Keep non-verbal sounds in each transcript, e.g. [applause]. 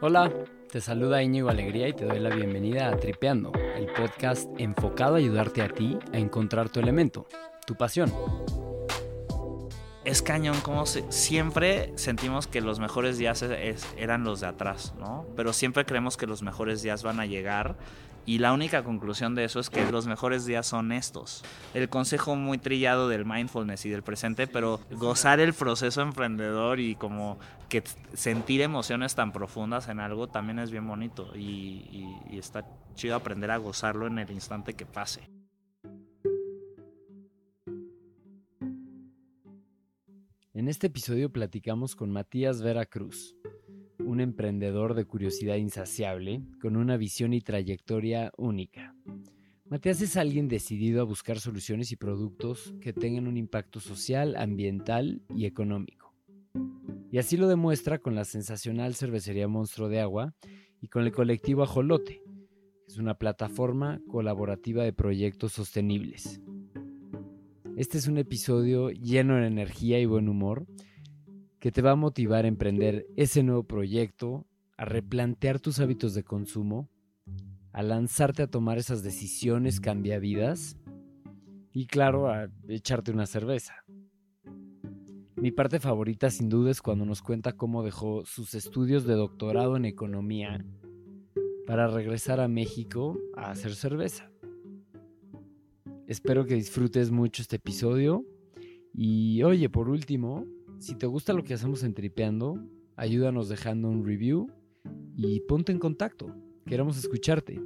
Hola, te saluda Íñigo Alegría y te doy la bienvenida a Tripeando, el podcast enfocado a ayudarte a ti a encontrar tu elemento, tu pasión. Es cañón como siempre sentimos que los mejores días eran los de atrás, ¿no? Pero siempre creemos que los mejores días van a llegar y la única conclusión de eso es que los mejores días son estos. El consejo muy trillado del mindfulness y del presente, pero gozar el proceso emprendedor y como que sentir emociones tan profundas en algo también es bien bonito y, está chido aprender a gozarlo en el instante que pase. En este episodio platicamos con Matías Vera Cruz un emprendedor de curiosidad insaciable, con una visión y trayectoria única. Matías es alguien decidido a buscar soluciones y productos que tengan un impacto social, ambiental y económico. Y así lo demuestra con la sensacional cervecería Monstruo de Agua y con el colectivo Ajolote, que es una plataforma colaborativa de proyectos sostenibles. Este es un episodio lleno de energía y buen humor que te va a motivar a emprender ese nuevo proyecto, a replantear tus hábitos de consumo, a lanzarte a tomar esas decisiones cambia vidas y claro, a echarte una cerveza. Mi parte favorita sin duda es cuando nos cuenta cómo dejó sus estudios de doctorado en economía para regresar a México a hacer cerveza. Espero que disfrutes mucho este episodio y oye, por último, si te gusta lo que hacemos en Tripeando, ayúdanos dejando un review y ponte en contacto. Queremos escucharte.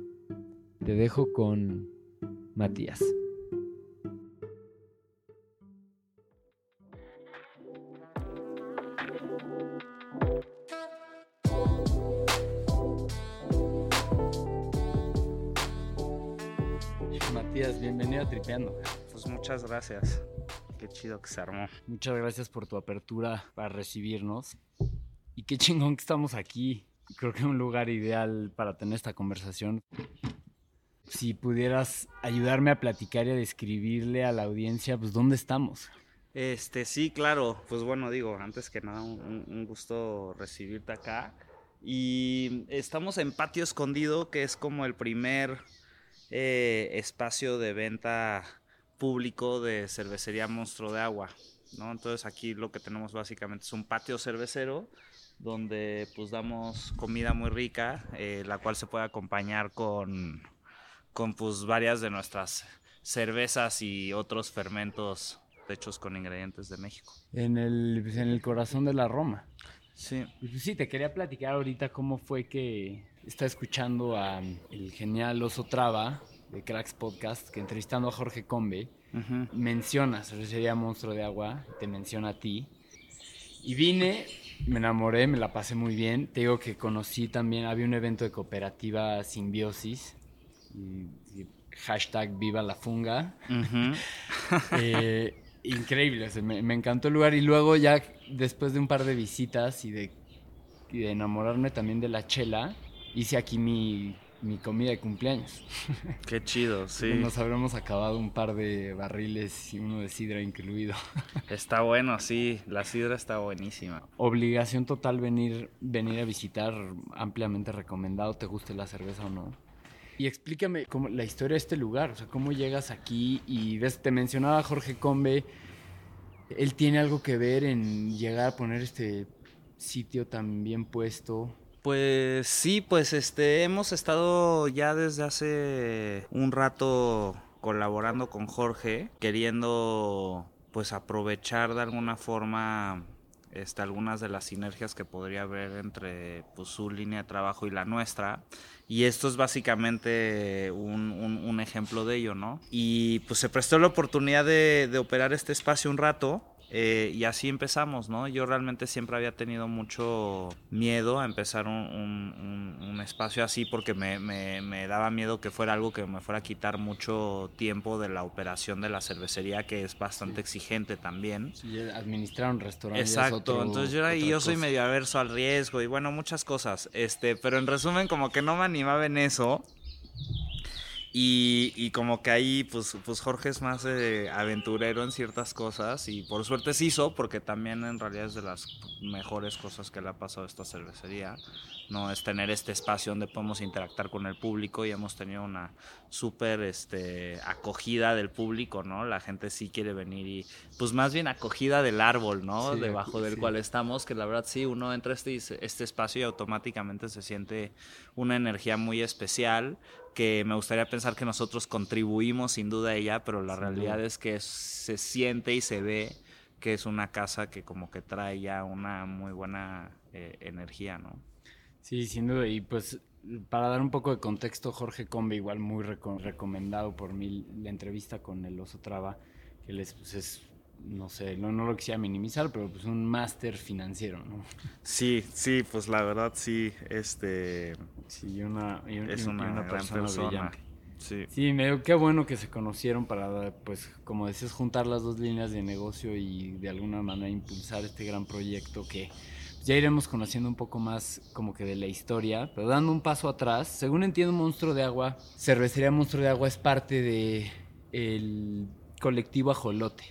Te dejo con Matías. Matías, bienvenido a Tripeando. Pues muchas gracias. Qué chido que se armó. Muchas gracias por tu apertura para recibirnos. Y qué chingón que estamos aquí. Creo que es un lugar ideal para tener esta conversación. Si pudieras ayudarme a platicar y a describirle a la audiencia, pues, ¿dónde estamos? Este, sí, claro. Pues bueno, digo, antes que nada, un, gusto recibirte acá. Y estamos en Patio Escondido, que es como el primer eh, espacio de venta público de cervecería Monstruo de Agua, ¿no? Entonces aquí lo que tenemos básicamente es un patio cervecero donde pues damos comida muy rica, eh, la cual se puede acompañar con, con pues varias de nuestras cervezas y otros fermentos hechos con ingredientes de México. En el, en el corazón de la Roma. Sí. Pues sí, te quería platicar ahorita cómo fue que está escuchando a el genial Oso Traba de Cracks Podcast, que entrevistando a Jorge Combe, menciona Cervecería Monstruo de Agua, te menciona a ti. Y vine, me enamoré, me la pasé muy bien. Te digo que conocí también, había un evento de cooperativa Simbiosis. hashtag Viva la Funga. [laughs] Eh, increíble, me, me, encantó el lugar. Y luego ya después de un par de visitas y de, y de enamorarme también de la chela, hice aquí mi mi comida de cumpleaños. [laughs] Qué chido, sí. Nos habremos acabado un par de barriles y uno de sidra incluido. [laughs] Está bueno, sí, la sidra está buenísima. Obligación total venir, venir a visitar, ampliamente recomendado, te guste la cerveza o no. Y explícame cómo, la historia de este lugar, o sea, cómo llegas aquí y ves, te mencionaba Jorge Combe, él tiene algo que ver en llegar a poner este sitio tan bien puesto pues sí, pues este hemos estado ya desde hace un rato colaborando con Jorge, queriendo pues aprovechar de alguna forma este, algunas de las sinergias que podría haber entre pues, su línea de trabajo y la nuestra. Y esto es básicamente un, ejemplo de ello, ¿no? Y pues se prestó la oportunidad de, de operar este espacio un rato eh, y así empezamos, ¿no? Yo realmente siempre había tenido mucho miedo a empezar un, un, espacio así porque me, me, me, daba miedo que fuera algo que me fuera a quitar mucho tiempo de la operación de la cervecería, que es bastante exigente también. Sí, administrar un restaurante. Exacto, entonces yo, yo soy medio averso al riesgo y bueno, muchas cosas. Este, pero en resumen, como que no me animaba en eso. Y, como que ahí, pues, pues Jorge es más eh, aventurero en ciertas cosas y por suerte se hizo, porque también en realidad es de las mejores cosas que le ha pasado a esta cervecería, ¿no? Es tener este espacio donde podemos interactuar con el público y hemos tenido una súper este, acogida del público, ¿no? La gente sí quiere venir y, pues más bien acogida del árbol, ¿no? Debajo del cual estamos, que la verdad sí, uno entra a este, este espacio y automáticamente se siente una energía muy especial que me gustaría pensar que nosotros contribuimos sin duda a ella, pero la realidad es que se siente y se ve que es una casa que como que trae ya una muy buena eh, energía, ¿no? Sí, sin duda. Y pues para dar un poco de contexto, Jorge Combe, igual muy recomendado por mí la entrevista con el Oso Traba, que les, pues es no sé, no, no lo quisiera minimizar, pero pues un máster financiero, ¿no? Sí, sí, pues la verdad sí, este... Sí, una, es una, persona, Sí. sí, me dio qué bueno que se conocieron para, pues, como decías, juntar las dos líneas de negocio y de alguna manera impulsar este gran proyecto que ya iremos conociendo un poco más como que de la historia, pero dando un paso atrás, según entiendo Monstruo de Agua, Cervecería Monstruo de Agua es parte de el colectivo Ajolote.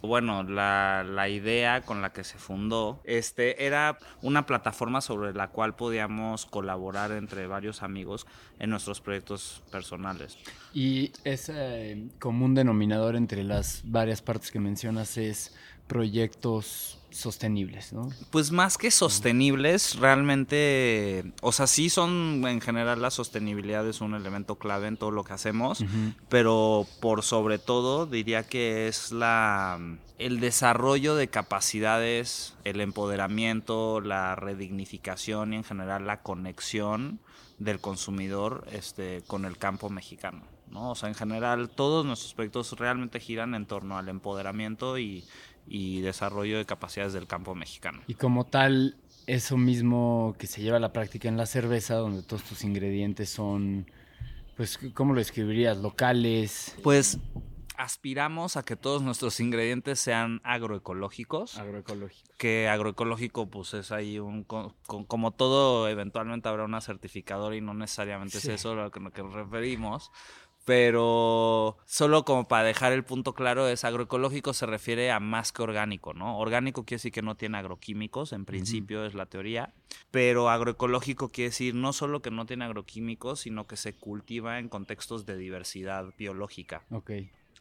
Bueno, la, idea con la que se fundó este, era una plataforma sobre la cual podíamos colaborar entre varios amigos en nuestros proyectos personales. Y ese común denominador entre las varias partes que mencionas es proyectos sostenibles, ¿no? Pues más que sostenibles, realmente, o sea, sí son en general la sostenibilidad es un elemento clave en todo lo que hacemos, pero por sobre todo diría que es la el desarrollo de capacidades, el empoderamiento, la redignificación y en general la conexión del consumidor este, con el campo mexicano. ¿no? O sea, en general todos nuestros proyectos realmente giran en torno al empoderamiento y, y desarrollo de capacidades del campo mexicano. Y como tal, eso mismo que se lleva a la práctica en la cerveza, donde todos tus ingredientes son, pues, ¿cómo lo escribirías? Locales. Pues aspiramos a que todos nuestros ingredientes sean agroecológicos. Agroecológicos. Que agroecológico, pues es ahí un. como todo, eventualmente habrá una certificadora y no necesariamente es eso a lo que nos referimos pero solo como para dejar el punto claro, es agroecológico se refiere a más que orgánico, ¿no? Orgánico quiere decir que no tiene agroquímicos, en principio es la teoría, pero agroecológico quiere decir no solo que no tiene agroquímicos, sino que se cultiva en contextos de diversidad biológica. Ok.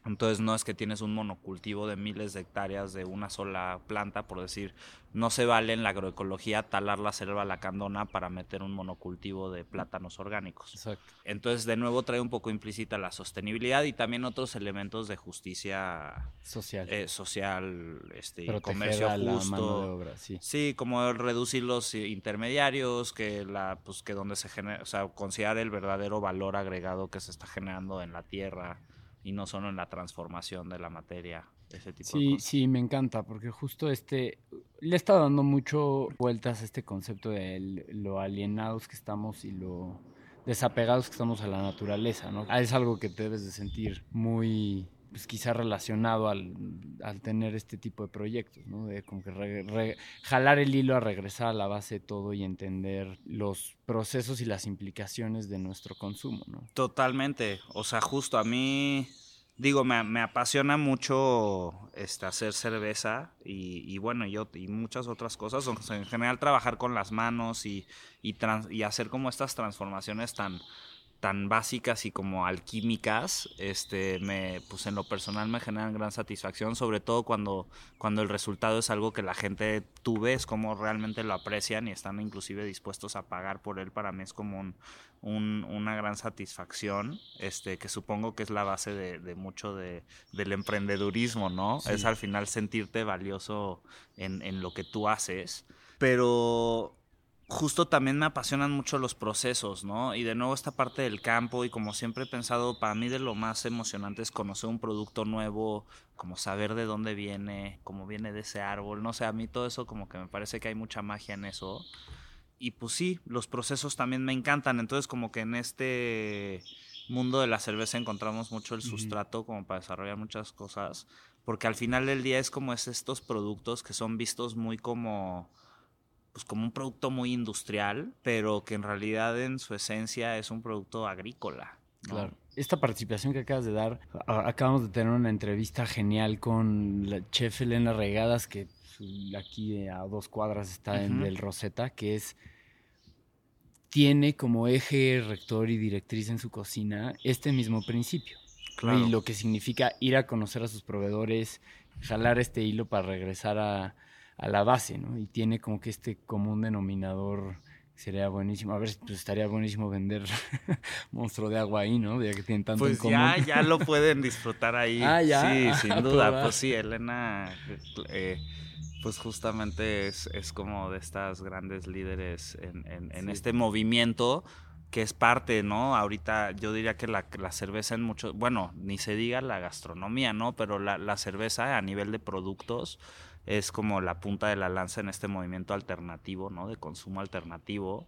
Entonces no es que tienes un monocultivo de miles de hectáreas de una sola planta, por decir, no se vale en la agroecología talar la selva lacandona para meter un monocultivo de plátanos orgánicos. Exacto. Entonces de nuevo trae un poco implícita la sostenibilidad y también otros elementos de justicia social, eh, social este, comercio justo. sí. sí. como reducir los intermediarios, que la, pues que donde se genera, o sea, considerar el verdadero valor agregado que se está generando en la tierra y no solo en la transformación de la materia, ese tipo sí, de cosas. Sí, me encanta, porque justo este, le está dando mucho vueltas a este concepto de lo alienados que estamos y lo desapegados que estamos a la naturaleza, ¿no? Es algo que te debes de sentir muy pues quizá relacionado al, tener este tipo de proyectos, ¿no? De como que jalar el hilo a regresar a la base de todo y entender los procesos y las implicaciones de nuestro consumo, ¿no? Totalmente. O sea, justo a mí, digo, me, apasiona mucho este, hacer cerveza y, bueno, yo y muchas otras cosas. en general trabajar con las manos y, y hacer como estas transformaciones tan tan básicas y como alquímicas, este, me, pues en lo personal me generan gran satisfacción, sobre todo cuando, cuando el resultado es algo que la gente tú ves como realmente lo aprecian y están inclusive dispuestos a pagar por él, para mí es como un, una gran satisfacción, este, que supongo que es la base de, mucho de, del emprendedurismo, ¿no? Es al final sentirte valioso en, en lo que tú haces. Pero justo también me apasionan mucho los procesos, ¿no? Y de nuevo esta parte del campo y como siempre he pensado, para mí de lo más emocionante es conocer un producto nuevo, como saber de dónde viene, cómo viene de ese árbol, no sé, a mí todo eso como que me parece que hay mucha magia en eso. Y pues sí, los procesos también me encantan, entonces como que en este mundo de la cerveza encontramos mucho el sustrato como para desarrollar muchas cosas, porque al final del día es como es estos productos que son vistos muy como pues como un producto muy industrial, pero que en realidad en su esencia es un producto agrícola. Claro. esta participación que acabas de dar, acabamos de tener una entrevista genial con la chef Elena Regadas, que aquí a dos cuadras está en el Rosetta, que es tiene como eje rector y directriz en su cocina este mismo principio. Y lo que significa ir a conocer a sus proveedores, jalar este hilo para regresar a, a la base, ¿no? Y tiene como que este común denominador sería buenísimo. A ver, pues estaría buenísimo vender [laughs] monstruo de agua ahí, ¿no? Ya que tienen tanto pues en común. ya, ya lo [laughs] pueden disfrutar ahí. Ah, ya. Sí, sin [laughs] ah, duda. Pues sí, Elena, eh, pues justamente es, es, como de estas grandes líderes en, en, este movimiento que es parte, ¿no? Ahorita yo diría que la, la cerveza en muchos, bueno, ni se diga la gastronomía, ¿no? Pero la, la cerveza a nivel de productos es como la punta de la lanza en este movimiento alternativo, ¿no? De consumo alternativo,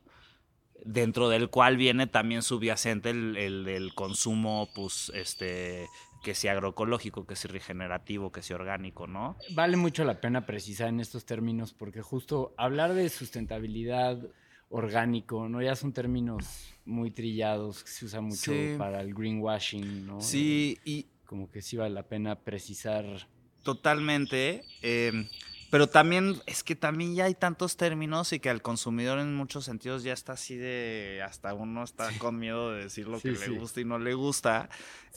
dentro del cual viene también subyacente el, el, consumo, pues, este, que sea agroecológico, que sea regenerativo, que sea orgánico, ¿no? Vale mucho la pena precisar en estos términos, porque justo hablar de sustentabilidad orgánico, ¿no? Ya son términos muy trillados que se usa mucho para el greenwashing, ¿no? Sí, y... Como que sí vale la pena precisar Totalmente. Em, pero también es que también ya hay tantos términos y que al consumidor en muchos sentidos ya está así de hasta uno está con miedo de decir lo que le gusta y no le gusta.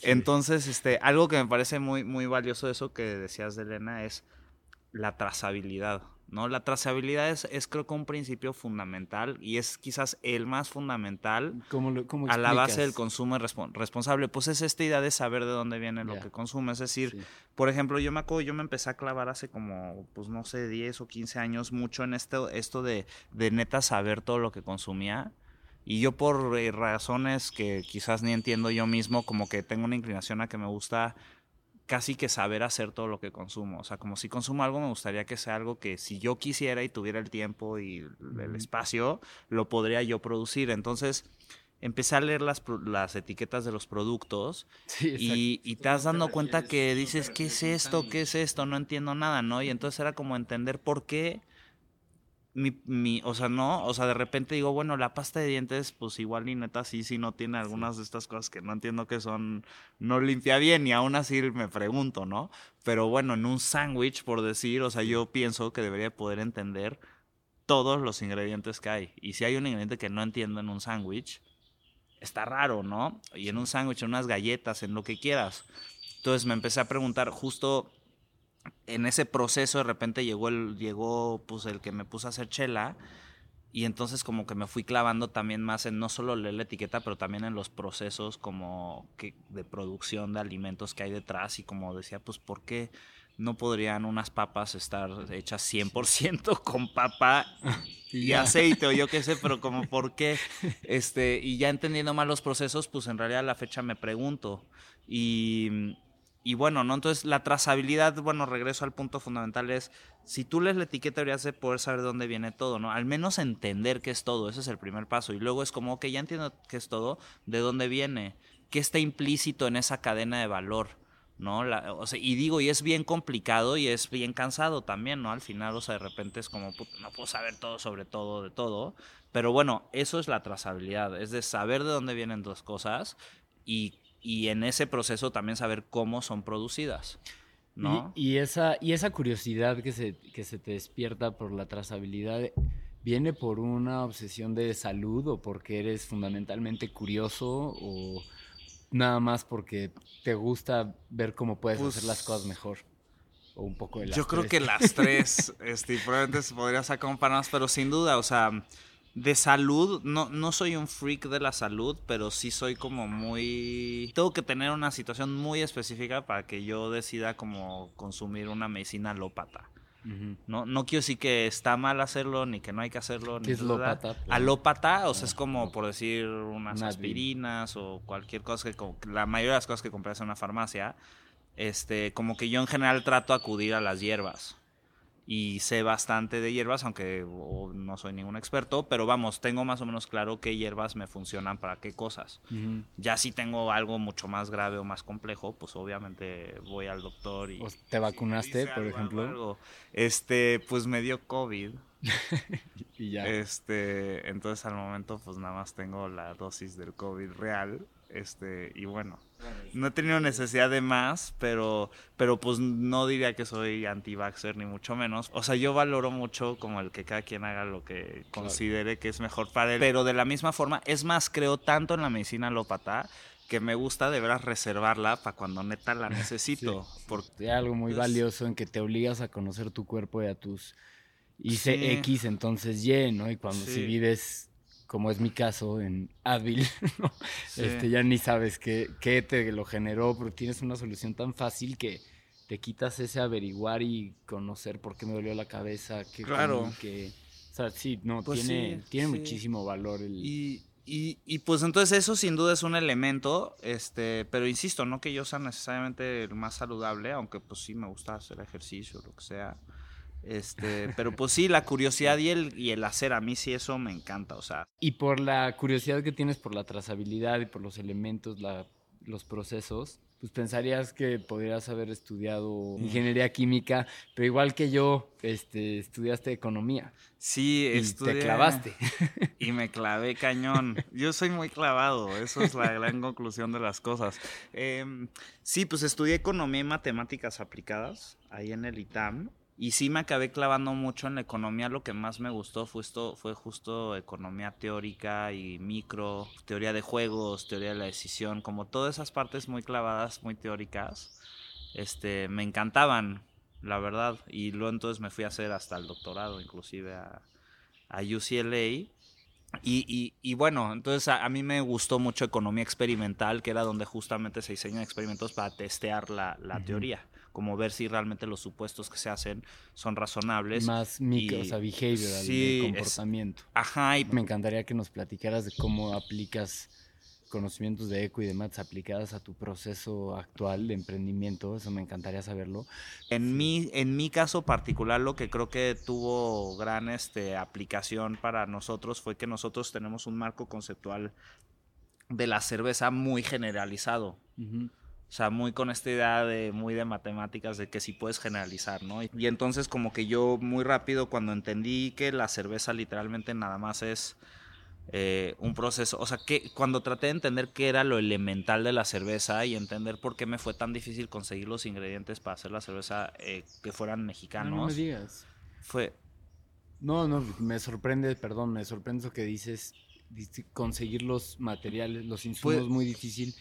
Entonces, este, algo que me parece muy, muy valioso eso que decías de Elena es la trazabilidad. ¿no? La trazabilidad es, es, creo que un principio fundamental y es quizás el más fundamental a la base del consumo responsable. Pues es esta idea de saber de dónde viene lo que consume. Es decir, por ejemplo, yo me acuerdo, yo me empecé a clavar hace como, pues no sé, 10 o 15 años mucho en esto, esto de, de neta saber todo lo que consumía. Y yo por eh, razones que quizás ni entiendo yo mismo, como que tengo una inclinación a que me gusta casi que saber hacer todo lo que consumo. O sea, como si consumo algo, me gustaría que sea algo que si yo quisiera y tuviera el tiempo y el espacio, lo podría yo producir. Entonces, empecé a leer las, las etiquetas de los productos [laughs] y, y, te dando cuenta que dices, ¿qué es esto? ¿Qué es esto? No entiendo nada, ¿no? Y entonces era como entender por qué mi, mi, o sea, no, o sea, de repente digo, bueno, la pasta de dientes, pues igual ni neta sí, sí no tiene algunas de estas cosas que no entiendo que son, no limpia bien y aún así me pregunto, ¿no? Pero bueno, en un sándwich, por decir, o sea, yo pienso que debería poder entender todos los ingredientes que hay. Y si hay un ingrediente que no entiendo en un sándwich, está raro, ¿no? Y en un sándwich, en unas galletas, en lo que quieras. Entonces me empecé a preguntar justo en ese proceso de repente llegó el, llegó pues el que me puso a hacer chela y entonces como que me fui clavando también más en no solo leer la etiqueta, pero también en los procesos como que de producción de alimentos que hay detrás y como decía, pues ¿por qué no podrían unas papas estar hechas 100% [laughs] con papa [laughs] y aceite o yo qué sé, pero como por qué este y ya entendiendo más los procesos, pues en realidad a la fecha me pregunto y y bueno, ¿no? Entonces la trazabilidad, bueno, regreso al punto fundamental, es si tú lees la etiqueta deberías de poder saber de dónde viene todo, ¿no? Al menos entender qué es todo, ese es el primer paso. Y luego es como, que ya entiendo qué es todo, de dónde viene, qué está implícito en esa cadena de valor, ¿no? o sea, y digo, y es bien complicado y es bien cansado también, ¿no? Al final, o sea, de repente es como, no puedo saber todo sobre todo, de todo. Pero bueno, eso es la trazabilidad, es de saber de dónde vienen dos cosas y y en ese proceso también saber cómo son producidas. ¿no? Y, esa, y esa curiosidad que se, que se te despierta por la trazabilidad, ¿viene por una obsesión de salud o porque eres fundamentalmente curioso o nada más porque te gusta ver cómo puedes hacer las cosas mejor? O un poco de las Yo creo que las tres, [laughs] este, probablemente se podría sacar un par más, pero sin duda, o sea, de salud, no, no soy un freak de la salud, pero sí soy como muy... Tengo que tener una situación muy específica para que yo decida como consumir una medicina alópata. no, no quiero decir que está mal hacerlo, ni que no hay que hacerlo. ¿Qué es alópata? Alópata, o sea, es como por decir unas aspirinas o cualquier cosa que... La mayoría de las cosas que compras en una farmacia, este, como que yo en general trato de acudir a las hierbas y sé bastante de hierbas, aunque no soy ningún experto, pero vamos, tengo más o menos claro qué hierbas me funcionan para qué cosas. Ya si tengo algo mucho más grave o más complejo, pues obviamente voy al doctor y... ¿Te vacunaste, por ejemplo? Este, pues me dio COVID. [laughs] y ya. Este, entonces al momento pues nada más tengo la dosis del COVID real. este, y bueno, no he tenido necesidad de más, pero, pero pues no diría que soy anti-vaxxer ni mucho menos. O sea, yo valoro mucho como el que cada quien haga lo que considere que es mejor para él, pero de la misma forma, es más, creo tanto en la medicina alópata que me gusta de veras reservarla para cuando neta la [laughs] necesito. Porque Hay algo muy valioso en que te obligas a conocer tu cuerpo y a tus hice X, entonces Y, ¿no? Y cuando si vives, como es mi caso, en Advil, [laughs] este, ya ni sabes qué, qué te lo generó, pero tienes una solución tan fácil que te quitas ese averiguar y conocer por qué me dolió la cabeza, qué claro. que, o sea, sí, no, pues tiene, tiene muchísimo valor el... Y, y, y, pues entonces eso sin duda es un elemento, este, pero insisto, no que yo sea necesariamente el más saludable, aunque pues sí me gusta hacer ejercicio, lo que sea. Este, pero pues sí, la curiosidad y el, y el hacer, a mí sí eso me encanta, o sea. Y por la curiosidad que tienes por la trazabilidad y por los elementos, la, los procesos, pues pensarías que podrías haber estudiado ingeniería química, pero igual que yo, este, estudiaste economía. Sí, y te clavaste. [laughs] Y me clavé cañón. Yo soy muy clavado, eso es la gran conclusión de las cosas. Em, sí, pues estudié economía y matemáticas aplicadas ahí en el ITAM y sí me acabé clavando mucho en la economía. Lo que más me gustó fue, esto, fue justo economía teórica y micro, teoría de juegos, teoría de la decisión, como todas esas partes muy clavadas, muy teóricas. Este, me encantaban, la verdad. Y luego entonces me fui a hacer hasta el doctorado, inclusive a, a UCLA. Y, y, bueno, entonces a, mí me gustó mucho economía experimental, que era donde justamente se diseñan experimentos para testear la, la teoría como ver si realmente los supuestos que se hacen son razonables. Más micro, o sea, behavioral, de comportamiento. ajá. Y... Me encantaría que nos platicaras de cómo aplicas conocimientos de eco y de maths aplicadas a tu proceso actual de emprendimiento, eso me encantaría saberlo. En mi, en mi caso particular, lo que creo que tuvo gran este, aplicación para nosotros fue que nosotros tenemos un marco conceptual de la cerveza muy generalizado. O sea, muy con esta idea de muy de matemáticas de que sí puedes generalizar, ¿no? Y, entonces como que yo muy rápido cuando entendí que la cerveza literalmente nada más es eh, un proceso, o sea, que cuando traté de entender qué era lo elemental de la cerveza y entender por qué me fue tan difícil conseguir los ingredientes para hacer la cerveza eh, que fueran mexicanos. No, me digas. Fue... No, no, me sorprende, perdón, me sorprende lo que dices, conseguir los materiales, los insumos muy difícil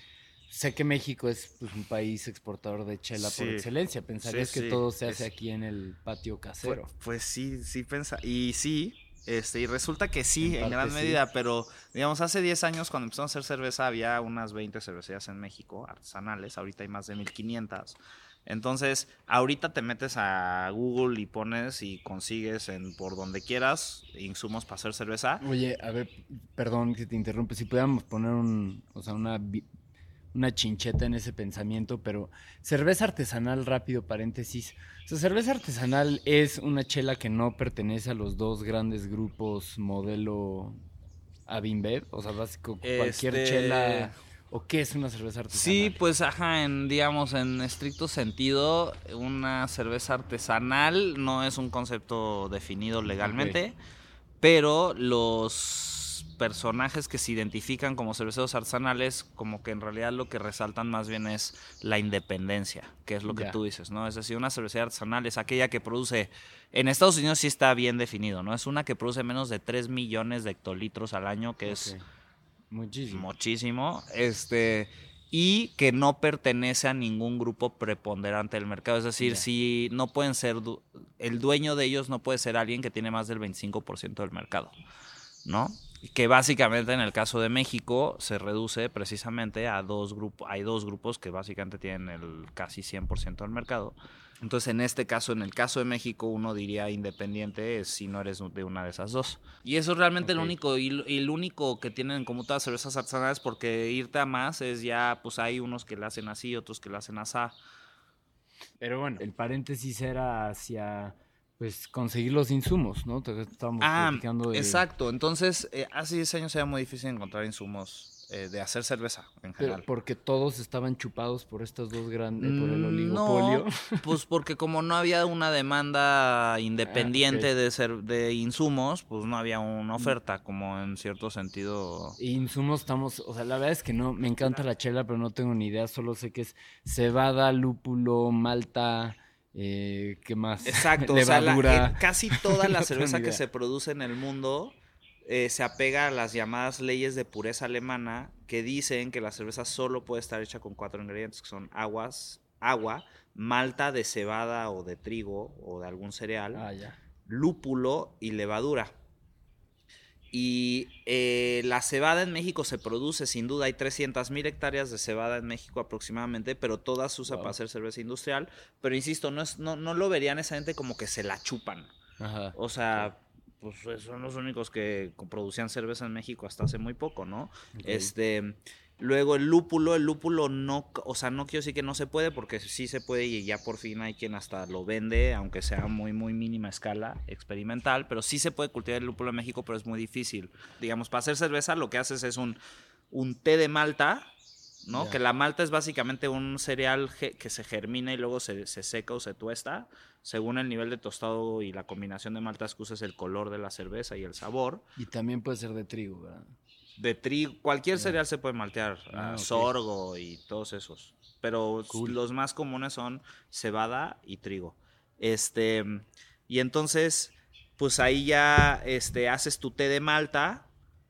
sé que México es pues, un país exportador de chela por excelencia. Pensarías que todo se hace aquí en el patio casero. Pues, pues sí, sí pensa. Y sí, este, y resulta que sí, en, gran medida, pero digamos, hace 10 años cuando empezamos a hacer cerveza había unas 20 cervecerías en México, artesanales, ahorita hay más de 1500. Entonces, ahorita te metes a Google y pones y consigues en por donde quieras insumos para hacer cerveza. Oye, a ver, perdón que te interrumpe, si pudiéramos poner un, o sea, una una chincheta en ese pensamiento, pero cerveza artesanal, rápido paréntesis. O sea, cerveza artesanal es una chela que no pertenece a los dos grandes grupos modelo Abinbev, o sea, básico cualquier este, chela ¿O qué es una cerveza artesanal? Sí, pues ajá, en digamos en estricto sentido, una cerveza artesanal no es un concepto definido legalmente, pero los personajes que se identifican como cerveceros artesanales, como que en realidad lo que resaltan más bien es la independencia, que es lo que tú dices, ¿no? Es decir, una cervecería artesanal es aquella que produce, en Estados Unidos sí está bien definido, ¿no? Es una que produce menos de 3 millones de hectolitros al año, que es muchísimo. Muchísimo. Este y que no pertenece a ningún grupo preponderante del mercado. Es decir, si no pueden ser, el dueño de ellos no puede ser alguien que tiene más del 25% del mercado, ¿no? Que básicamente en el caso de México se reduce precisamente a dos grupos, hay dos grupos que básicamente tienen el casi 100% del mercado. Entonces, en este caso, en el caso de México, uno diría independiente si no eres de una de esas dos. Y eso es realmente lo único, y, el único que tienen como todas cervezas artesanales, porque irte a más es ya, pues hay unos que le hacen así, otros que le hacen así. Pero bueno, el paréntesis era hacia pues conseguir los insumos, ¿no? Estábamos ah, de... Exacto, entonces eh, hace 10 años era muy difícil encontrar insumos eh, de hacer cerveza en Pero general. porque todos estaban chupados por estos dos grandes, por el Mm, oligopolio. No, [laughs] pues porque como no había una demanda independiente Ah, de, ser, de insumos, pues no había una oferta, como en cierto sentido. Y insumos estamos, o sea, la verdad es que no, me encanta la chela, pero no tengo ni idea, solo sé que es cebada, lúpulo, malta, eh, ¿qué más? [laughs] Exacto, o sea, la- eh, casi toda la [laughs] No cerveza que se produce en el mundo eh, se apega a las llamadas leyes de pureza alemana que dicen que la cerveza solo puede estar hecha con cuatro ingredientes, que son aguas, agua, malta de cebada o de trigo o de algún cereal, Ah, ya. lúpulo y levadura. Y eh, la cebada en México se produce, sin duda, hay 300.000 hectáreas de cebada en México aproximadamente, pero todas se usa Wow. para hacer cerveza industrial. Pero insisto, no, es, no, no lo verían esa gente como que se la chupan. Ajá. O sea, pues son los únicos que producían cerveza en México hasta hace muy poco, ¿no? Este, luego el lúpulo, el lúpulo no, o sea, no quiero decir que no se puede, porque sí se puede y ya por fin hay quien hasta lo vende, aunque sea muy, muy mínima escala, experimental, pero sí se puede cultivar el lúpulo en México, pero es muy difícil. Digamos, para hacer cerveza lo que haces es un, un té de malta, ¿no? Que la malta es básicamente un cereal que se germina y luego se, se seca o se tuesta. Según el nivel de tostado y la combinación de maltas que uses, el color de la cerveza y el sabor. Y también puede ser de trigo, ¿verdad? De trigo, cualquier cereal se puede maltear, Ah, ah, sorgo y todos esos. Pero Cool. los más comunes son cebada y trigo. Este, y entonces, pues ahí ya este, haces tu té de malta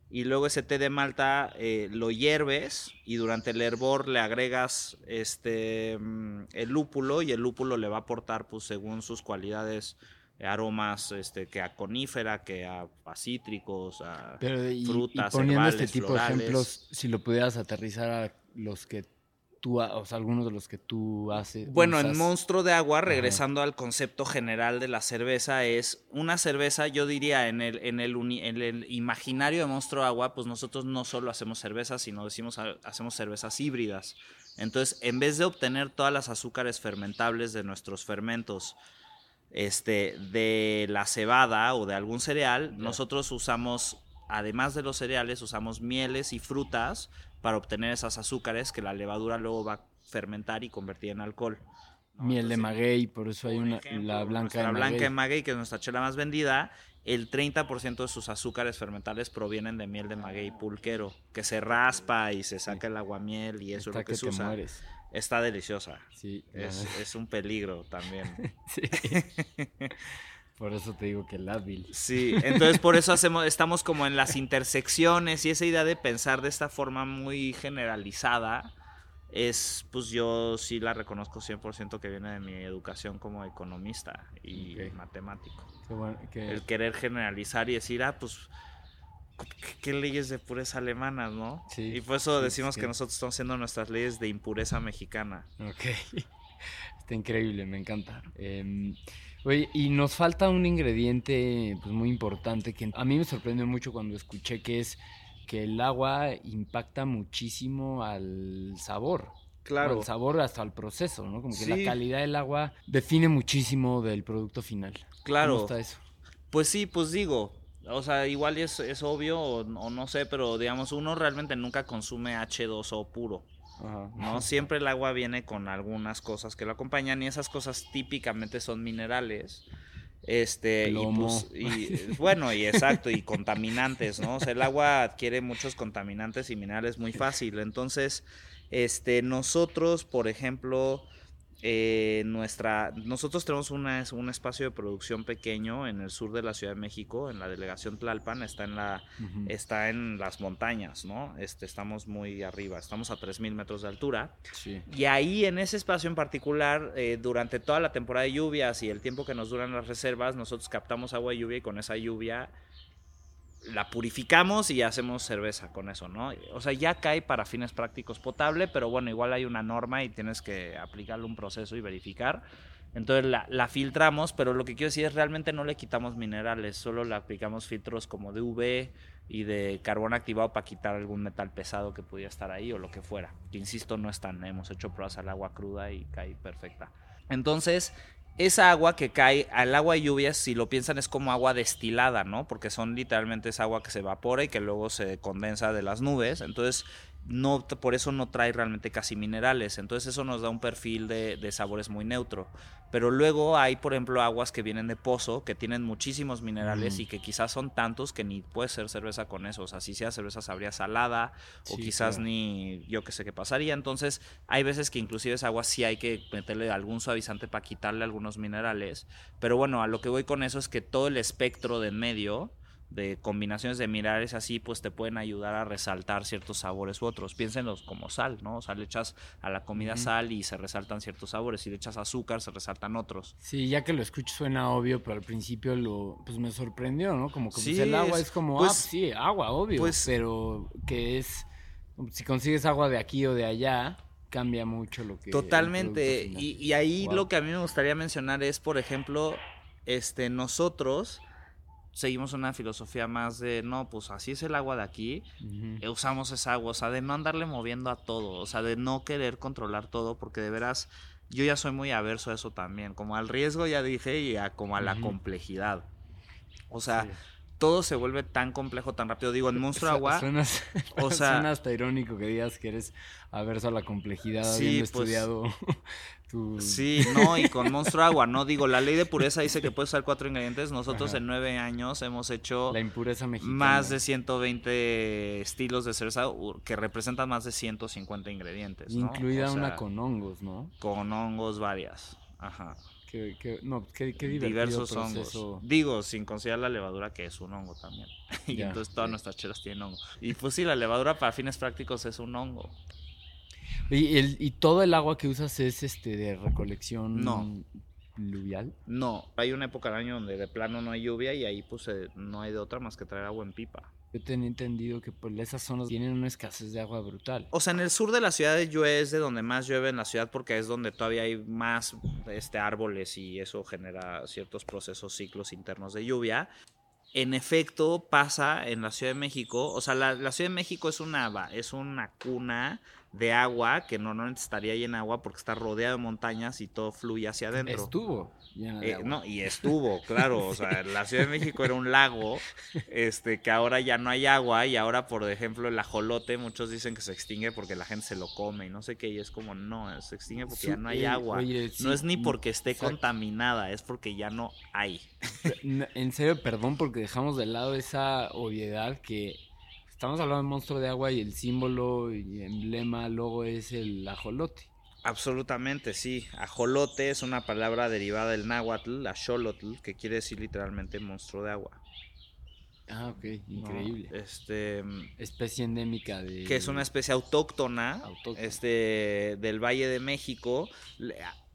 y luego ese té de malta eh, lo hierves y durante el hervor le agregas este, mm, el lúpulo y el lúpulo le va a aportar, pues según sus cualidades, aromas este, que a conífera, que a, a cítricos, a... Pero y, y frutas, poniendo este tipo florales. de ejemplos, si lo pudieras aterrizar a los que tú, o sea, algunos de los que tú haces. Bueno, en. Monstruo de Agua, regresando al concepto general de la cerveza, es una cerveza, yo diría, en el, en el, uni- en el imaginario de Monstruo de Agua, pues nosotros no solo hacemos cerveza, sino decimos ha- hacemos cervezas híbridas. Entonces, en vez de obtener todas las azúcares fermentables de nuestros fermentos, este, de la cebada o de algún cereal, nosotros usamos, además de los cereales, usamos mieles y frutas para obtener esas azúcares que la levadura luego va a fermentar y convertir en alcohol. ¿no? Miel de maguey, por eso hay por una, ejemplo, la blanca de blanca maguey. de maguey, que es nuestra chela más vendida, el 30% de sus azúcares fermentables provienen de miel de maguey pulquero, que se raspa y se saca el aguamiel y eso es lo que, que se usa. mueres. Está deliciosa. Sí, Es, un peligro también. [laughs] Sí. Por eso te digo que el Advil. Sí, entonces por eso hacemos, estamos como en las intersecciones y esa idea de pensar de esta forma muy generalizada es, pues yo sí la reconozco 100% que viene de mi educación como economista y matemático. Bueno, El querer generalizar y decir, ah, pues, ¿qué, leyes de pureza alemanas, no? Sí, y por eso decimos sí. que nosotros estamos haciendo nuestras leyes de impureza mexicana. Ok. [laughs] Está increíble, me encanta. Em, oye, y nos falta un ingrediente pues, muy importante que a mí me sorprendió mucho cuando escuché que es que el agua impacta muchísimo al sabor. Claro. Al sabor hasta al proceso, ¿no? Como que la calidad del agua define muchísimo del producto final. Claro. ¿Cómo está eso? Pues sí, pues digo, o sea, igual es, es obvio o, o no sé, pero digamos, uno realmente nunca consume H2O puro, Ajá. ¿no? [laughs] Siempre el agua viene con algunas cosas que lo acompañan y esas cosas típicamente son minerales. Este, y, pues, y, bueno, y exacto, y contaminantes, ¿no? O sea, el agua adquiere muchos contaminantes y minerales muy fácil. Entonces, este, nosotros, por ejemplo, eh, nuestra, nosotros tenemos una, un espacio de producción pequeño en el sur de la Ciudad de México, en la delegación Tlalpan, está en la, Ujú. está en las montañas, ¿no? Este, estamos muy arriba, estamos a 3.000 metros de altura. Sí. Y ahí en ese espacio en particular, eh, durante toda la temporada de lluvias y el tiempo que nos duran las reservas, nosotros captamos agua de lluvia y con esa lluvia la purificamos y hacemos cerveza con eso, ¿no? O sea, ya cae para fines prácticos potable, pero bueno, igual hay una norma y tienes que aplicarle un proceso y verificar. Entonces la, filtramos, pero lo que quiero decir es realmente no le quitamos minerales, solo le aplicamos filtros como de UV y de carbón activado para quitar algún metal pesado que pudiera estar ahí o lo que fuera. Que insisto, no están, hemos hecho pruebas al agua cruda y cae perfecta. Entonces, esa agua que cae al agua de lluvias, si lo piensan, es como agua destilada, ¿no? Porque son literalmente esa agua que se evapora y que luego se condensa de las nubes. Entonces, no, por eso no trae realmente casi minerales. Entonces eso nos da un perfil de, de, sabores muy neutro. Pero luego hay, por ejemplo, aguas que vienen de pozo, que tienen muchísimos minerales Mm. y que quizás son tantos que ni puede ser cerveza con eso. O sea, si sea cerveza sabría salada o quizás claro. ni yo que sé qué pasaría. Entonces hay veces que inclusive esa agua sí hay que meterle algún suavizante para quitarle algunos minerales. Pero bueno, a lo que voy con eso es que todo el espectro de en medio de combinaciones de minerales así, pues te pueden ayudar a resaltar ciertos sabores u otros. Piénsenlos como sal, ¿no? O sea, le echas a la comida sal y se resaltan ciertos sabores. Si le echas azúcar, se resaltan otros. Sí, ya que lo escucho suena obvio, pero al principio lo, pues me sorprendió, ¿no? Como que pues, el agua es- es como, pues- ah, sí, agua, obvio, pues- pero que es, si consigues agua de aquí o de allá, cambia mucho lo que... Totalmente. Y, y ahí Wow. lo que a mí me gustaría mencionar es, por ejemplo, este, nosotros seguimos una filosofía más de, no, pues así es el agua de aquí, eh, usamos esa agua, o sea, de no andarle moviendo a todo, o sea, de no querer controlar todo, porque de veras, yo ya soy muy averso a eso también, como al riesgo ya dije y a, como a la complejidad. O sea, Sí. Todo se vuelve tan complejo, tan rápido. Digo, en Monstruo Agua, Suenas, [laughs] o [laughs] sea- suena hasta irónico que digas que eres averso a la complejidad Sí, habiendo pues, estudiado [laughs] tu... Sí, no, y con Monstruo Agua, no digo, la ley de pureza dice que puedes usar cuatro ingredientes. Nosotros Ajá. en nueve años hemos hecho La impureza mexicana. más de 120 estilos de cerveza que representan más de 150 ingredientes. ¿no? Incluida O una con hongos, ¿no? con hongos varias. Ajá. No, qué, Diversos proceso. hongos. Digo, sin considerar la levadura, que es un hongo también. [laughs] y entonces todas nuestras chelas tienen hongo. Y pues sí, la levadura para fines prácticos es un hongo. Y, el- y todo el agua que usas es este de recolección No. No, hay una época del año donde de plano no hay lluvia y ahí pues eh, no hay de otra más que traer agua en pipa. Yo tenía entendido que por esas zonas tienen una escasez de agua brutal. O sea, en el sur de la ciudad de Yue es de donde más llueve en la ciudad porque es donde todavía hay más este, árboles y eso genera ciertos procesos, ciclos internos de lluvia. En efecto, pasa en la Ciudad de México. O sea, la, la Ciudad de México es una, es una cuna de agua que normalmente estaría llena de agua porque está rodeada de montañas y todo fluye hacia adentro. Estuvo Eh, no, y estuvo, claro. O [laughs] sea, la Ciudad de México era un lago, este, que ahora ya no hay agua, y ahora, por ejemplo, el ajolote, muchos dicen que se extingue porque la gente se lo come y no sé qué, y es como, no, se extingue porque ya no hay eh, agua. oye, sí, no es ni mm, porque esté exacto. contaminada, es porque ya no hay. En serio, perdón porque dejamos de lado esa obviedad que estamos hablando de monstruo de agua y el símbolo y emblema, logo es el ajolote. Absolutamente, sí. Ajolote es una palabra derivada del náhuatl, axolotl, que quiere decir literalmente monstruo de agua. Ah, ok, ¿no? increíble. Este. Especie endémica de... que es una especie autóctona, Autóctona. este del Valle de México.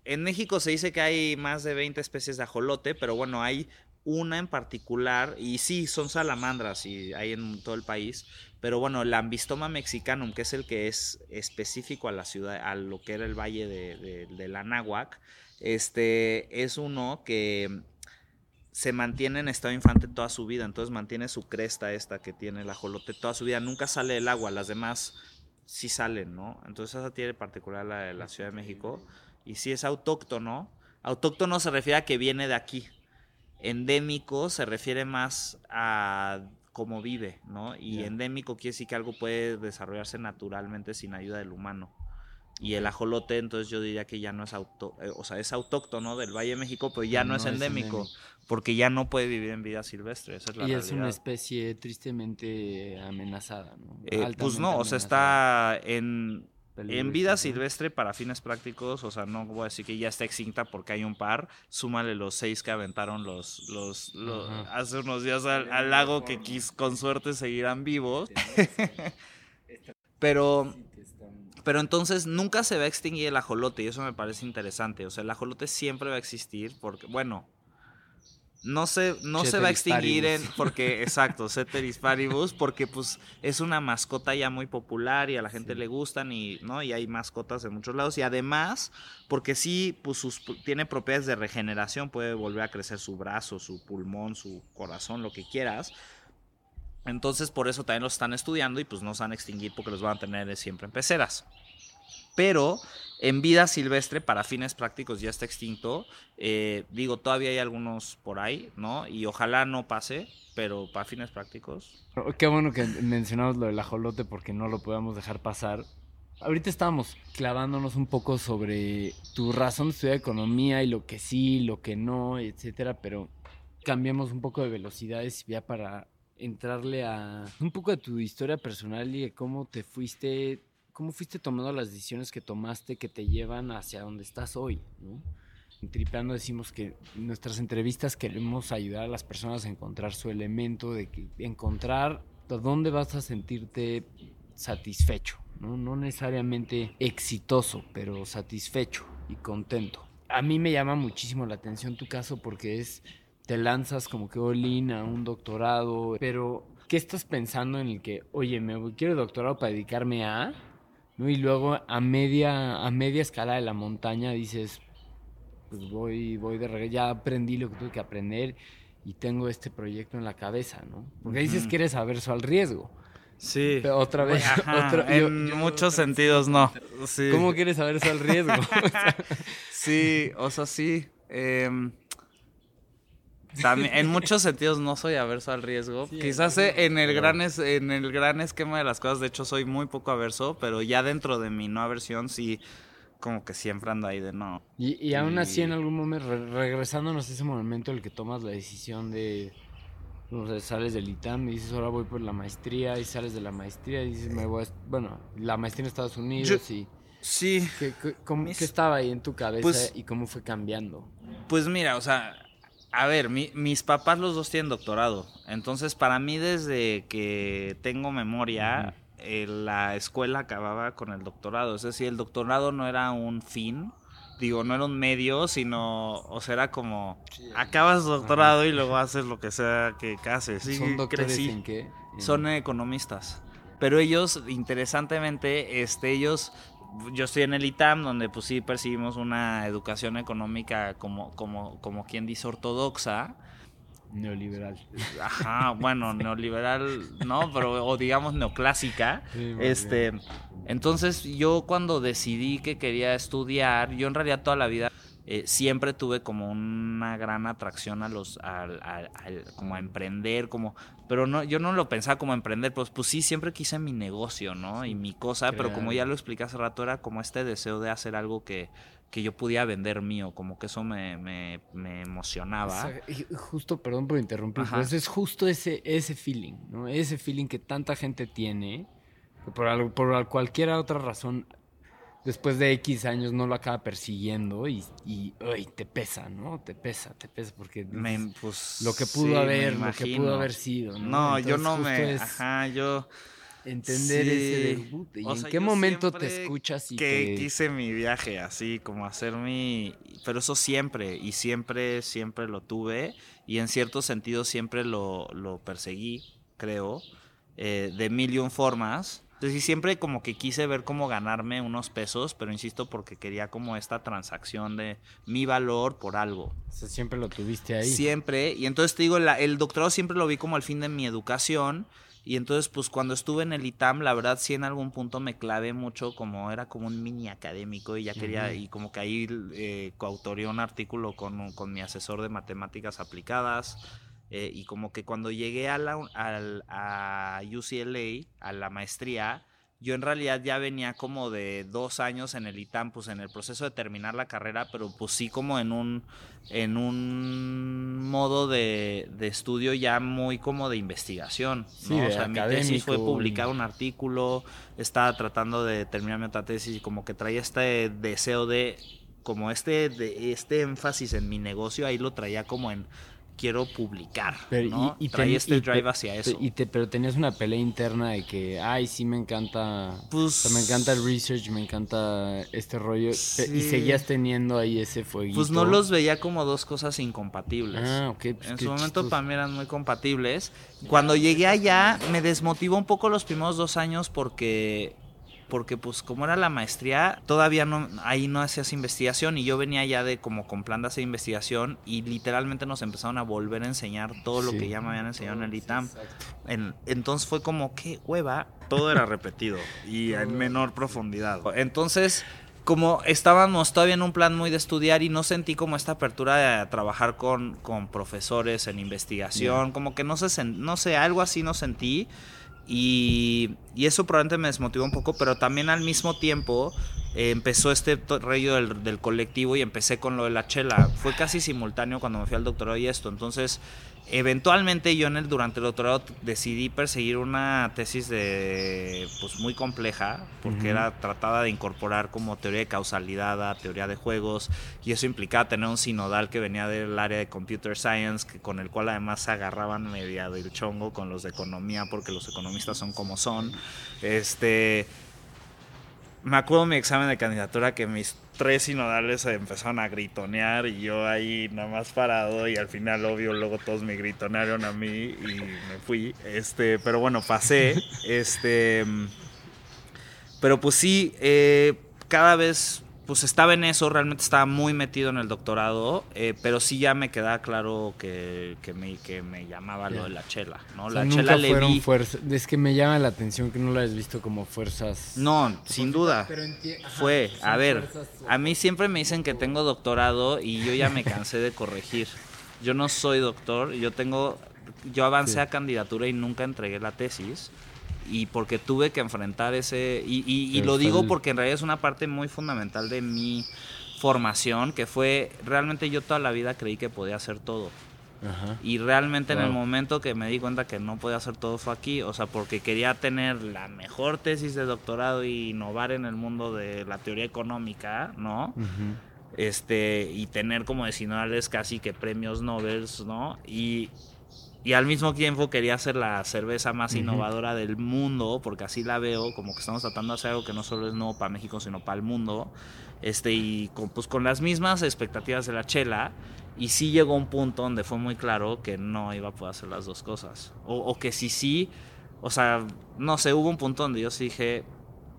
En México se dice que hay más de 20 especies de ajolote, pero bueno, hay una en particular, y sí, son salamandras y hay en todo el país, pero bueno, el Ambistoma mexicanum, que es el que es específico a la ciudad, a lo que era el Valle de, de, la Náhuac, este es uno que se mantiene en estado infante toda su vida, entonces mantiene su cresta esta que tiene el ajolote toda su vida, nunca sale del agua, las demás sí salen, ¿no? Entonces esa tiene particular la de la Ciudad de México. Y sí es autóctono, autóctono se refiere a que viene de aquí, endémico se refiere más a cómo vive, ¿no? Y endémico quiere decir que algo puede desarrollarse naturalmente sin ayuda del humano. Y el ajolote, entonces yo diría que ya no es auto, eh, o sea, es autóctono del Valle de México, pero ya no, es, endémico, porque ya no puede vivir en vida silvestre. Esa es la y es una especie tristemente amenazada, ¿no? Eh, pues no, o sea, está en, en vida silvestre para fines prácticos, o sea, no voy a decir que ya está extinta porque hay un par, súmale los seis que aventaron los, los, hace unos días al, al lago que quis, con suerte seguirán vivos. [laughs] Pero, pero entonces nunca se va a extinguir el ajolote y eso me parece interesante, o sea, el ajolote siempre va a existir porque, bueno, no se, no se va a extinguir en, porque, [laughs] exacto, Ceteris paribus, porque pues es una mascota ya muy popular y a la gente Sí. le gustan y, ¿no? Y hay mascotas en muchos lados y además, porque sí, pues sus, tiene propiedades de regeneración, puede volver a crecer su brazo, su pulmón, su corazón, lo que quieras. Entonces por eso también los están estudiando y pues no se van a extinguir porque los van a tener siempre en peceras. pero en vida silvestre, para fines prácticos, ya está extinto. Eh, digo, todavía hay algunos por ahí, ¿no? Y ojalá no pase, pero para fines prácticos. Oh, qué bueno que mencionamos lo del ajolote porque no lo podemos dejar pasar. Ahorita estábamos clavándonos un poco sobre tu razón de estudiar economía y lo que sí, lo que no, etcétera, pero cambiamos un poco de velocidades ya para entrarle a un poco de tu historia personal y de cómo te fuiste cómo fuiste tomando las decisiones que tomaste que te llevan hacia donde estás hoy, ¿no? En Tripeando decimos que en nuestras entrevistas queremos ayudar a las personas a encontrar su elemento, de que encontrar dónde vas a sentirte satisfecho, ¿no? no necesariamente exitoso, pero satisfecho y contento. A mí me llama muchísimo la atención tu caso porque es, te lanzas como que all a un doctorado, pero ¿qué estás pensando en el que, oye, me quiero doctorado para dedicarme a, y luego a media, a media escala de la montaña dices, pues voy, voy de regreso, ya aprendí lo que tuve que aprender y tengo este proyecto en la cabeza, ¿no? Porque dices que eres averso al riesgo. Sí. otra vez. [laughs] en muchos sentidos no. ¿Cómo quieres averso al riesgo? [laughs] sí, o sea, sí. Eh, en [laughs] muchos sentidos no soy averso al riesgo. Quizás en el, gran en el gran esquema de las cosas, de hecho, soy muy poco averso, pero ya dentro de mi no aversión sí, como que siempre ando ahí de no. Y, aún así, en algún momento, regresándonos a ese momento en el que tomas la decisión de. No sales del ITAM y dices, ahora voy por la maestría, y sales de la maestría y dices, me voy a, Bueno, la maestría en Estados Unidos y. Sí. ¿Qué, estaba ahí en tu cabeza pues y cómo fue cambiando? Pues mira, o sea, a ver, mis papás los dos tienen doctorado. Entonces, para mí, desde que tengo memoria, eh, la escuela acababa con el doctorado. Es decir, el doctorado no era un fin, digo, no era un medio, sino, o sea, era como, acabas doctorado y luego haces lo que sea que, haces. ¿Son doctores en qué? Son economistas. Pero ellos, interesantemente, este, ellos yo estoy en el ITAM, donde pues sí percibimos una educación económica como, como, como quien dice ortodoxa. Neoliberal. Ajá, bueno, [laughs] neoliberal, no, pero o digamos neoclásica. este, entonces yo cuando decidí que quería estudiar, yo en realidad toda la vida eh, siempre tuve como una gran atracción a los, como a emprender, como, pero no, yo no lo pensaba como emprender, pues, pues sí, siempre quise mi negocio, ¿no? Y mi cosa, pero como ya lo expliqué hace rato, era como este deseo de hacer algo que, que yo pudiera vender mío, como que eso me, me, me emocionaba. justo, perdón por interrumpir, pero es justo ese, ese feeling, ¿no? Ese feeling que tanta gente tiene, por, por cualquier otra razón después de X años no lo acaba persiguiendo y, y te pesa, ¿no? Te pesa, te pesa porque pues, lo que pudo haber, lo que pudo haber sido. No, no yo no me, ajá, yo entender ese debut. ¿Y en qué momento te escuchas y que quise mi viaje así como hacer mi, pero eso siempre y siempre siempre lo tuve y en cierto sentido siempre lo, lo perseguí, creo, eh, de mil y un formas entonces siempre como que quise ver cómo ganarme unos pesos, pero insisto porque quería como esta transacción de mi valor por algo. O sea, siempre lo tuviste ahí. Siempre, y entonces te digo, el doctorado siempre lo vi como al fin de mi educación. Y entonces, pues cuando estuve en el ITAM, la verdad sí en algún punto me clavé mucho, como era como un mini académico y ya quería, y como que ahí eh, coautoría un artículo con, con mi asesor de matemáticas aplicadas. Eh, y como que cuando llegué a, la, a, UCLA, a la maestría, yo en realidad ya venía como de dos años en el ITAM, pues en el proceso de terminar la carrera, pero pues sí como en un, en un modo de, estudio ya muy como de investigación. ¿no? o sea, mi tesis fue publicar un artículo, estaba tratando de terminar mi otra tesis y como que traía este deseo de, como este, de, este énfasis en mi negocio, ahí lo traía como en quiero publicar. Pero, y, y este drive hacia eso. Y te, pero tenías una pelea interna de que, ay, sí me encanta. Pues, me encanta el research, me encanta este rollo. Y seguías teniendo ahí ese fueguito. Pues no los veía como dos cosas incompatibles. Ah, ok. Pues en su momento para mí eran muy compatibles. Cuando llegué allá, me desmotivó un poco los primeros dos años porque porque pues como era la maestría, todavía no, ahí no hacías investigación y yo venía ya de como con plan de hacer investigación y literalmente nos empezaron a volver a enseñar todo lo que ya me habían enseñado en el ITAM. entonces fue como, qué hueva, todo era repetido y en menor profundidad. Entonces como estábamos todavía en un plan muy de estudiar y no sentí como esta apertura de trabajar con, con profesores en investigación, como que no sé, no sé, algo así no sentí. Y, y, eso probablemente me desmotivó un poco, pero también al mismo tiempo eh, empezó este rollo del, del, colectivo y empecé con lo de la chela. Fue casi simultáneo cuando me fui al doctorado y esto. Entonces, Eventualmente yo en el, durante el doctorado decidí perseguir una tesis de pues muy compleja porque era tratada de incorporar como teoría de causalidad a teoría de juegos y eso implicaba tener un sinodal que venía del área de computer science que, con el cual además se agarraban media del chongo con los de economía porque los economistas son como son. Este me acuerdo mi examen de candidatura que mis tres sinodales se empezaron a gritonear y yo ahí nada más parado y al final obvio luego todos me gritonearon a mí y me fui. Este pero bueno pasé [laughs] este pero pues sí eh, cada vez pues estaba en eso, realmente estaba muy metido en el doctorado, eh, pero sí ya me quedaba claro que, que, me, que me llamaba lo de la chela, ¿no? la chela le vi... Es que me llama la atención que no lo hayas visto como fuerzas... No, sin duda. Fue, a ver, a mí siempre me dicen que tengo doctorado y yo ya me cansé de corregir. Yo no soy doctor, yo tengo... Yo avancé a candidatura y nunca entregué la tesis y porque tuve que enfrentar ese... Y, lo digo porque en realidad es una parte muy fundamental de mi formación, que fue, realmente yo toda la vida creí que podía hacer todo. Y realmente en el momento que me di cuenta que no podía hacer todo fue aquí, o sea, porque quería tener la mejor tesis de doctorado y innovar en el mundo de la teoría económica, ¿no? Este, y tener como decimales casi que premios Nobel, ¿no? Y y al mismo tiempo quería hacer la cerveza más innovadora del mundo, porque así la veo, como que estamos tratando de hacer algo que no solo es nuevo para México, sino para el mundo. Este, y con, pues con las mismas expectativas de la chela. Y sí llegó un punto donde fue muy claro que no iba a poder hacer las dos cosas. O, o que si sí, o sea, no sé, hubo un punto donde yo sí dije,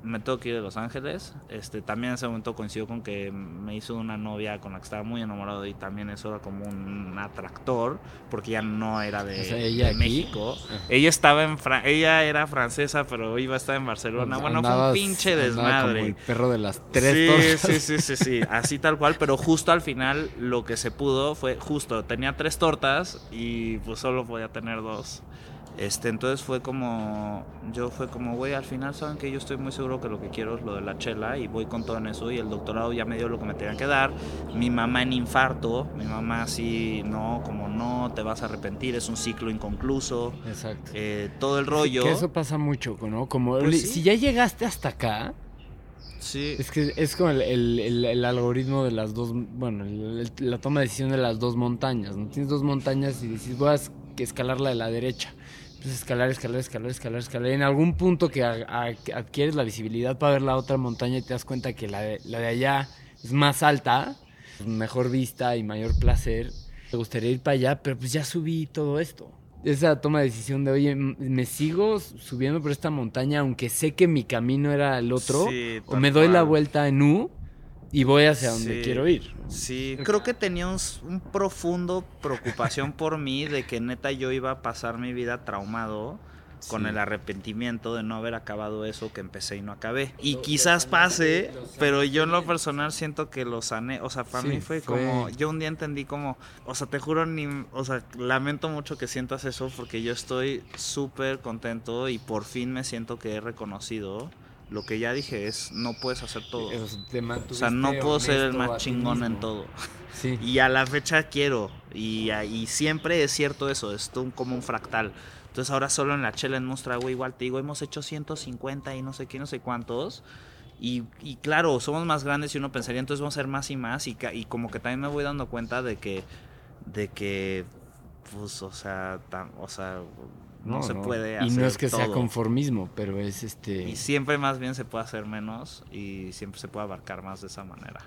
me tengo que ir de Los Ángeles. Este, también en ese momento coincidió con que me hizo una novia con la que estaba muy enamorado y también eso era como un atractor porque ya no era de, México. Ella estaba en ella era francesa, pero iba a estar en Barcelona. bueno, fue un pinche desmadre. Como el perro de las tres sí, Sí, sí, sí, sí, [laughs] así tal cual, pero justo al final lo que se pudo fue justo tenía tres tortas y pues solo podía tener dos. Este, entonces fue como, yo fue como, güey, al final saben que yo estoy muy seguro que lo que quiero es lo de la chela y voy con todo en eso y el doctorado ya me dio lo que me tenía que dar. Mi mamá en infarto, mi mamá así, no, como no, te vas a arrepentir, es un ciclo inconcluso. Exacto. Eh, todo el rollo. Que eso pasa mucho, ¿no? Como pues si ya llegaste hasta acá. Sí. Es que es como el, el, el, algoritmo de las dos, bueno, la toma de decisión de las dos montañas, ¿no? Tienes dos montañas y dices, voy a escalar la de la derecha pues escalar, escalar, escalar, escalar, escalar. En algún punto que adquieres la visibilidad para ver la otra montaña y te das cuenta que la de, la de allá es más alta, mejor vista y mayor placer. Te gustaría ir para allá, pero pues ya subí todo esto. Esa toma de decisión de, oye, me sigo subiendo por esta montaña, aunque sé que mi camino era el otro, o me doy la vuelta en U y voy hacia donde quiero ir. Sí, creo que tenía un, profundo preocupación por mí de que neta yo iba a pasar mi vida traumado con el arrepentimiento de no haber acabado eso que empecé y no acabé. Y quizás pase, pero yo en lo personal siento que lo sané. O sea, para mí fue, como. Yo un día entendí como. O sea, te juro, ni. O sea, lamento mucho que sientas eso porque yo estoy súper contento y por fin me siento que he reconocido lo que ya dije es, no puedes hacer todo. o sea, no puedo ser el más chingón en todo. [laughs] Y a la fecha quiero. Y, y siempre es cierto eso, es como un fractal. Entonces ahora solo en la chela en Mostra, güey, igual te digo, hemos hecho 150 y no sé qué, no sé cuántos. Y, y, claro, somos más grandes y uno pensaría, entonces vamos a ser más y más. Y, y como que también me voy dando cuenta de que, de que, pues, o sea, o sea, no, se puede hacer. Y no es que sea conformismo, pero es este. Y siempre más bien se puede hacer menos y siempre se puede abarcar más de esa manera.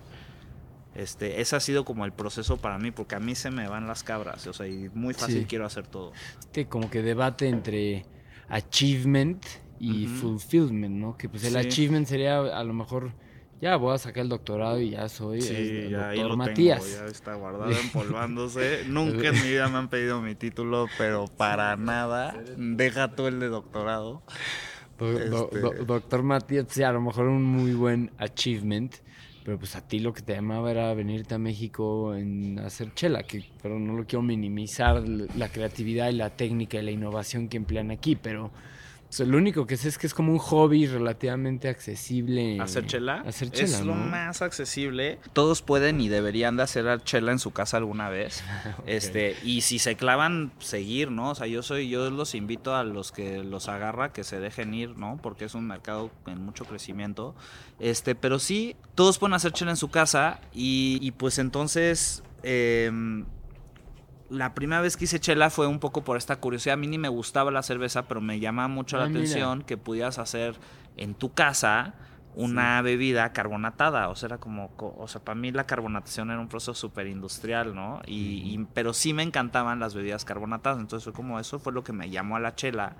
Este, ese ha sido como el proceso para mí, porque a mí se me van las cabras, o sea, y muy fácil quiero hacer todo. Este como que debate entre achievement y fulfillment, ¿no? Que pues el Sí. achievement sería a lo mejor, ya voy a sacar el doctorado y ya soy Sí, el ya doctor Matías. tengo, ya está guardado empolvándose. [laughs] Nunca en mi vida me han pedido mi título, pero para nada. Deja tú el de doctorado. Do- do- Este- do- doctor Matías, sí, a lo mejor un muy buen achievement, pero pues a ti lo que te llamaba era venirte a México en hacer chela, que, pero no lo quiero minimizar la creatividad y la técnica y la innovación que emplean aquí, pero lo único que sé es que es como un hobby relativamente accesible. ¿Hacer chela? Hacer chela, es lo más accesible. Todos pueden y deberían de hacer chela en su casa alguna vez. [laughs] Ok. Este, y si se clavan, seguir, ¿no? O sea, yo soy, yo los invito a los que los agarra que se dejen ir, ¿no? Porque es un mercado en mucho crecimiento. Este, pero sí, todos pueden hacer chela en su casa. Y, y pues entonces. em, la primera vez que hice chela fue un poco por esta curiosidad. A mí ni me gustaba la cerveza, pero me llamaba mucho la Ah, mira. atención que pudieras hacer en tu casa una bebida carbonatada. O sea, era como, co- o sea, para mí la carbonatación era un proceso súper industrial, ¿no? Y, y- pero sí me encantaban las bebidas carbonatadas. Entonces fue como, eso fue lo que me llamó a la chela.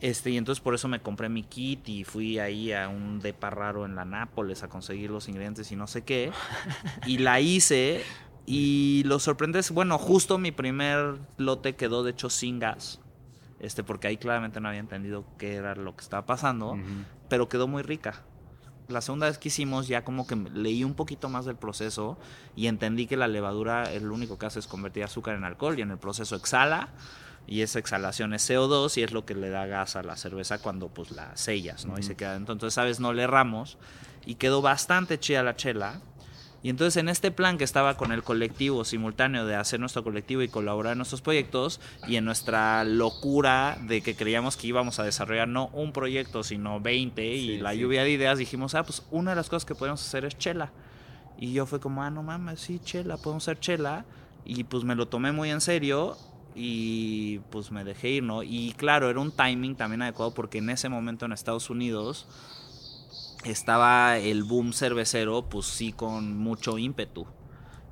Este, y entonces por eso me compré mi kit y fui ahí a un depa raro en la Nápoles a conseguir los ingredientes y no sé qué. [laughs] Y la hice y lo sorprendente bueno, justo mi primer lote quedó de hecho sin gas. Este, porque ahí claramente no había entendido qué era lo que estaba pasando, pero quedó muy rica. La segunda vez que hicimos ya como que leí un poquito más del proceso y entendí que la levadura lo único que hace es convertir azúcar en alcohol y en el proceso exhala y esa exhalación es CO2 y es lo que le da gas a la cerveza cuando pues la sellas, ¿no? Y se queda. Entonces, ¿sabes? No le erramos y quedó bastante chida la chela. Y entonces en este plan que estaba con el colectivo simultáneo de hacer nuestro colectivo y colaborar en nuestros proyectos y en nuestra locura de que creíamos que íbamos a desarrollar no un proyecto sino 20 y Sí, la sí. lluvia de ideas dijimos, ah, pues una de las cosas que podemos hacer es chela. Y yo fue como, ah, no mames, sí, chela, podemos hacer chela. Y pues me lo tomé muy en serio y pues me dejé ir, ¿no? Y claro, era un timing también adecuado porque en ese momento en Estados Unidos estaba el boom cervecero, pues sí, con mucho ímpetu.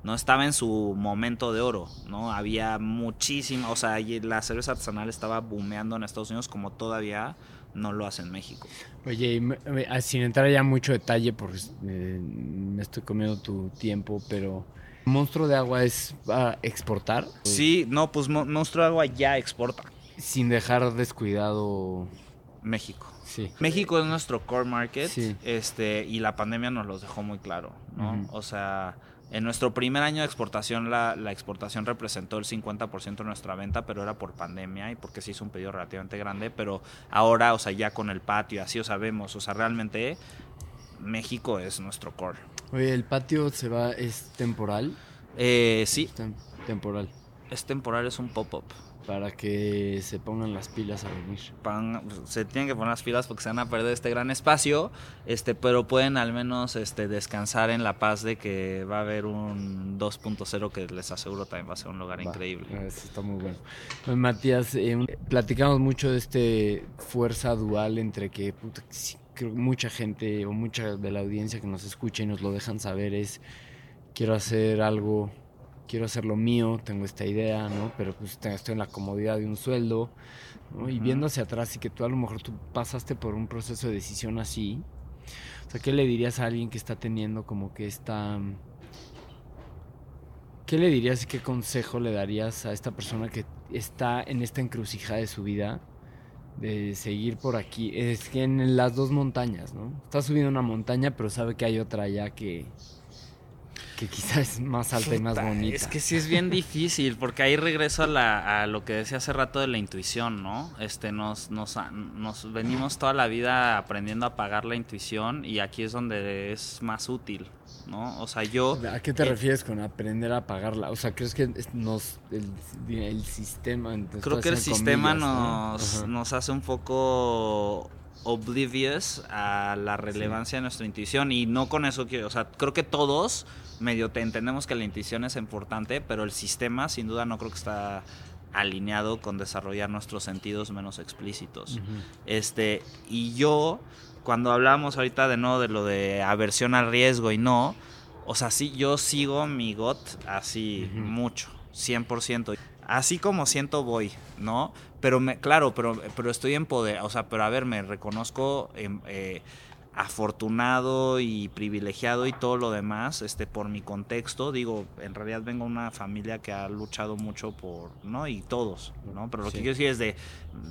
No estaba en su momento de oro, ¿no? Había muchísima, o sea, la cerveza artesanal estaba boomeando en Estados Unidos como todavía no lo hace en México. Oye, y me- me- ah, sin entrar ya mucho detalle, porque eh, me estoy comiendo tu tiempo, pero ¿Monstruo de Agua es para exportar? Sí, no, pues Mo- Monstruo Agua ya exporta Sin dejar descuidado... México. Sí. México es nuestro core market, Sí. este, y la pandemia nos los dejó muy claro, ¿no? O sea, en nuestro primer año de exportación, la, la exportación representó el 50% de nuestra venta, pero era por pandemia y porque se hizo un pedido relativamente grande, pero ahora, o sea, ya con el patio, así, o sabemos, o sea, realmente México es nuestro core. Oye, ¿el patio se va, es temporal? Eh, sí, Es tem- temporal. es temporal, es un pop-up. Para que se pongan las pilas a venir. Se tienen que poner las pilas porque se van a perder este gran espacio, este, pero pueden al menos este, descansar en la paz de que va a haber un 2.0 que les aseguro también va a ser un lugar Va, increíble. Eso está muy bueno. Pues, Matías, eh, platicamos mucho de este fuerza dual entre que puta, sí, creo que mucha gente o mucha de la audiencia que nos escucha y nos lo dejan saber es quiero hacer algo, quiero hacer lo mío, tengo esta idea, ¿no? Pero pues estoy en la comodidad de un sueldo, ¿no? Y viendo hacia atrás y que tú a lo mejor tú pasaste por un proceso de decisión así, o sea, ¿qué le dirías a alguien que está teniendo como que esta... ¿Qué le dirías y qué consejo le darías a esta persona que está en esta encrucijada de su vida de seguir por aquí? Es que en las dos montañas, ¿no? Está subiendo una montaña, pero sabe que hay otra allá que, que quizás es más alta y más bonita. Es que sí es bien difícil, porque ahí regreso a, la- a lo que decía hace rato de la intuición, ¿no? Este, nos, nos, nos venimos toda la vida aprendiendo a pagar la intuición y aquí es donde es más útil, ¿no? O sea, yo... ¿A qué te eh, refieres con aprender a pagarla? O sea, ¿crees que nos el, el sistema entonces, Creo que el sistema nos, nos hace un poco oblivious a la relevancia de nuestra intuición y no con eso quiero, o sea, creo que todos medio te entendemos que la intuición es importante, pero el sistema sin duda no creo que está alineado con desarrollar nuestros sentidos menos explícitos. Este, y yo, cuando hablamos ahorita de no, de lo de aversión al riesgo y no, o sea, sí, yo sigo mi GOT así Ujú. mucho, 100%. así como siento voy, ¿no? Pero me, claro, pero, pero estoy en poder, o sea, pero a ver, me reconozco eh, afortunado y privilegiado y todo lo demás, este, por mi contexto, digo, en realidad vengo de una familia que ha luchado mucho por, ¿no? Y todos, ¿no? Pero lo que quiero decir es de,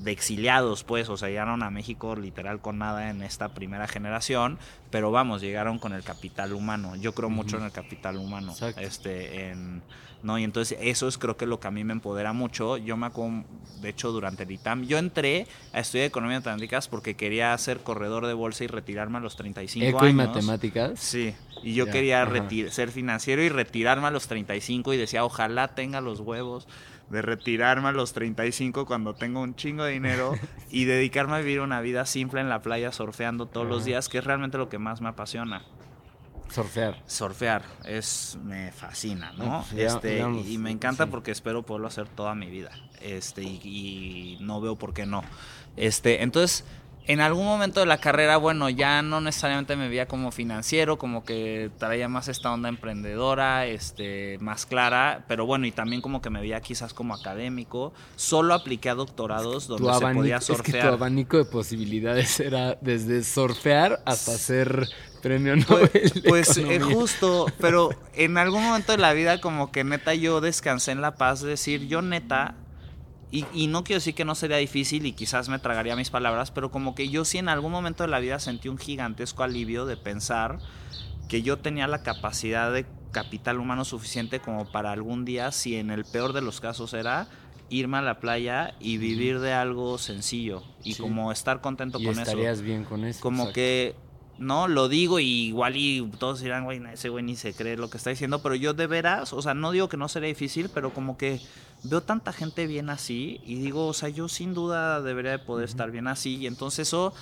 de exiliados, pues, o sea, llegaron a México literal con nada en esta primera generación, pero vamos, llegaron con el capital humano. Yo creo mucho en el capital humano, este, en ¿no? Y entonces eso es creo que lo que a mí me empodera mucho. Yo me acuerdo, de hecho, durante el ITAM, yo entré a estudiar Economía Matemáticas porque quería ser corredor de bolsa y retirarme a los 35 ¿Eco años. y matemáticas? Sí, y yo quería ser financiero y retirarme a los 35 y decía, ojalá tenga los huevos de retirarme a los 35 cuando tengo un chingo de dinero [laughs] y dedicarme a vivir una vida simple en la playa surfeando todos los días, que es realmente lo que más me apasiona. Surfear. Surfear, es, me fascina, ¿no? Pues este, y me encanta porque espero poderlo hacer toda mi vida. Este, y, no veo por qué no. Este, entonces, en algún momento de la carrera, bueno, ya no necesariamente me veía como financiero, como que traía más esta onda emprendedora, este, más clara, pero bueno, y también como que me veía quizás como académico. Solo apliqué a doctorados donde se podía surfear. Es que tu abanico de posibilidades era desde surfear hasta ser premio pues, Nobel. Pues, pues justo, pero en algún momento de la vida como que neta yo descansé en la paz de decir, yo neta, y, y, no quiero decir que no sería difícil y quizás me tragaría mis palabras, pero como que yo sí en algún momento de la vida sentí un gigantesco alivio de pensar que yo tenía la capacidad de capital humano suficiente como para algún día, si en el peor de los casos era, irme a la playa y vivir de algo sencillo y como estar contento con eso. Estarías bien con eso. Como que no, lo digo y igual y todos dirán, güey, ese güey ni se cree lo que está diciendo, pero yo de veras, o sea, no digo que no sería difícil, pero como que veo tanta gente bien así y digo, o sea, yo sin duda debería de poder estar bien así y entonces eso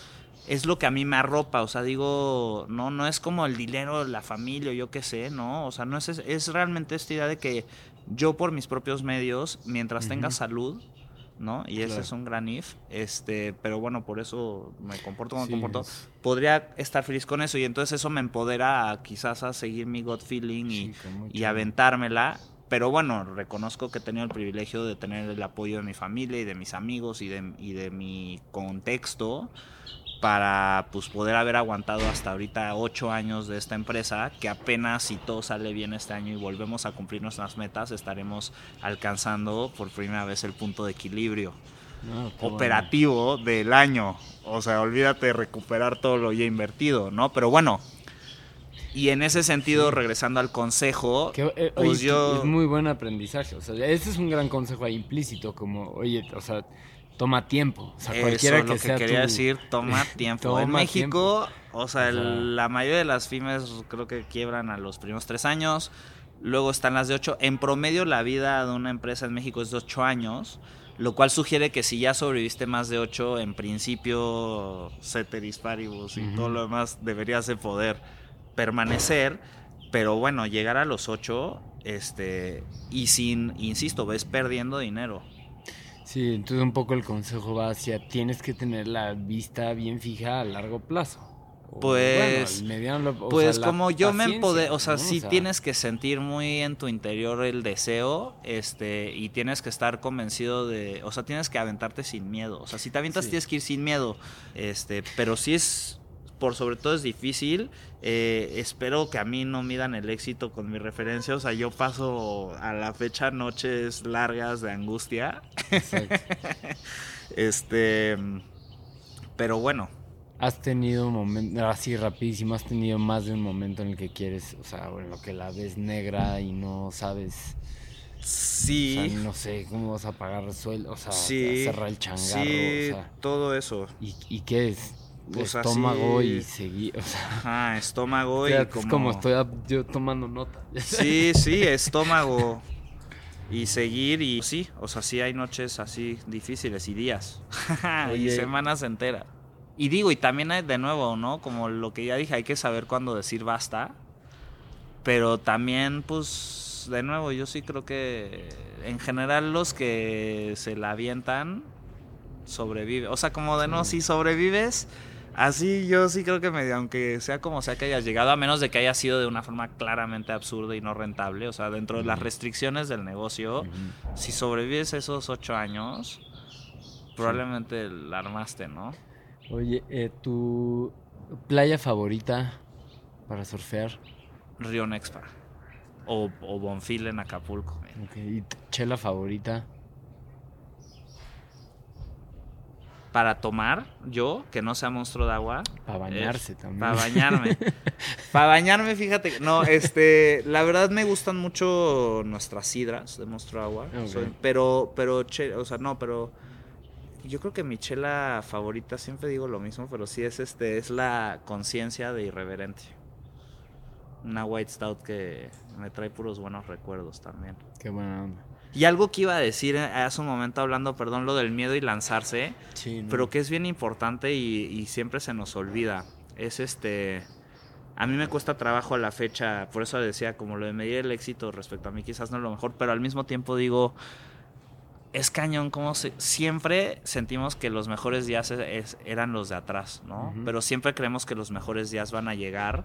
es lo que a mí me arropa, o sea, digo, no, no es como el dinero, la familia, yo qué sé, no, o sea, no es, es realmente esta idea de que yo por mis propios medios, mientras tenga salud, ¿no? Y ese es un gran if, este, pero bueno, por eso me comporto como me comporto. Podría estar feliz con eso y entonces eso me empodera quizás a seguir mi gut feeling y, y aventármela. Pero bueno, reconozco que he tenido el privilegio de tener el apoyo de mi familia y de mis amigos y de, y de mi contexto para pues poder haber aguantado hasta ahorita ocho años de esta empresa, que apenas si todo sale bien este año y volvemos a cumplir nuestras metas, estaremos alcanzando por primera vez el punto de equilibrio ah, operativo del año. O sea, olvídate de recuperar todo lo ya invertido, ¿no? Pero bueno, y en ese sentido, regresando al consejo, eh, pues yo... Es muy buen aprendizaje. O sea, ese es un gran consejo ahí implícito, como, oye, o sea, toma tiempo. O sea, cualquiera Eso, lo que, quería decir, toma [laughs] tiempo. en México, o sea, la mayoría de las pymes creo que quiebran a los primeros tres años. Luego están las de ocho. En promedio, la vida de una empresa en México es de ocho años. Lo cual sugiere que si ya sobreviviste más de ocho, en principio, ceteris paribus y todo lo demás deberías de poder permanecer. Pero bueno, llegar a los ocho, este, y sin, insisto, ves perdiendo dinero. Sí, entonces un poco el consejo va hacia tienes que tener la vista bien fija a largo plazo. pues, pues como yo me empodero, o sea, sí tienes que sentir muy en tu interior el deseo, este, y tienes que estar convencido de, o sea, tienes que aventarte sin miedo, o sea, si te avientas tienes que ir sin miedo, este, pero sí es, por sobre todo es difícil. Eh, espero que a mí no midan el éxito con mi referencia. O sea, yo paso a la fecha noches largas de angustia. [laughs] este. Pero bueno. Has tenido un momento, así rapidísimo, has tenido más de un momento en el que quieres, o sea, en lo que la ves negra y no sabes. Sí. O sea, no sé cómo vas a pagar el sueldo, o sea, cerrar el changarro. Sí, todo eso. ¿Y, ¿Y qué es? Estómago y seguir, o sea, Ajá, estómago [laughs] y como... Es como estoy yo tomando nota. [laughs] Sí, sí, estómago y seguir y sí, o sea, sí hay noches así difíciles y días [laughs] y semanas enteras. Y digo, y también hay de nuevo, ¿no? Como lo que ya dije, hay que saber cuándo decir basta. Pero también, pues, de nuevo, yo sí creo que en general los que se la avientan sobreviven. O sea, como de no, si sobrevives, Así yo sí creo que medio, aunque sea como sea que hayas llegado, a menos de que haya sido de una forma claramente absurda y no rentable, o sea, dentro de las restricciones del negocio, si sobrevives esos ocho años, probablemente la armaste, ¿no? Oye, eh, ¿tu playa favorita para surfear? Río Nexpa. O, o Bonfil en Acapulco. Ok, ¿Y chela favorita? Para tomar, yo, que no sea monstruo de agua. Para bañarse también. Para bañarme. [laughs] para bañarme, fíjate. No, este. La verdad me gustan mucho nuestras sidras de monstruo de agua. Soy- pero, pero, che- o sea, no, pero. Yo creo que mi chela favorita, siempre digo lo mismo, pero sí es este, es la conciencia de irreverente. Una white stout que me trae puros buenos recuerdos también. Qué buena onda. Y algo que iba a decir eh, hace un momento hablando, perdón, lo del miedo y lanzarse, Sí, no. pero que es bien importante y, y siempre se nos olvida. Es este. A mí me cuesta trabajo a la fecha, por eso decía, como lo de medir el éxito respecto a mí, quizás no es lo mejor, pero al mismo tiempo digo. Es cañón, como se- siempre sentimos que los mejores días es- es- eran los de atrás, ¿no? Pero siempre creemos que los mejores días van a llegar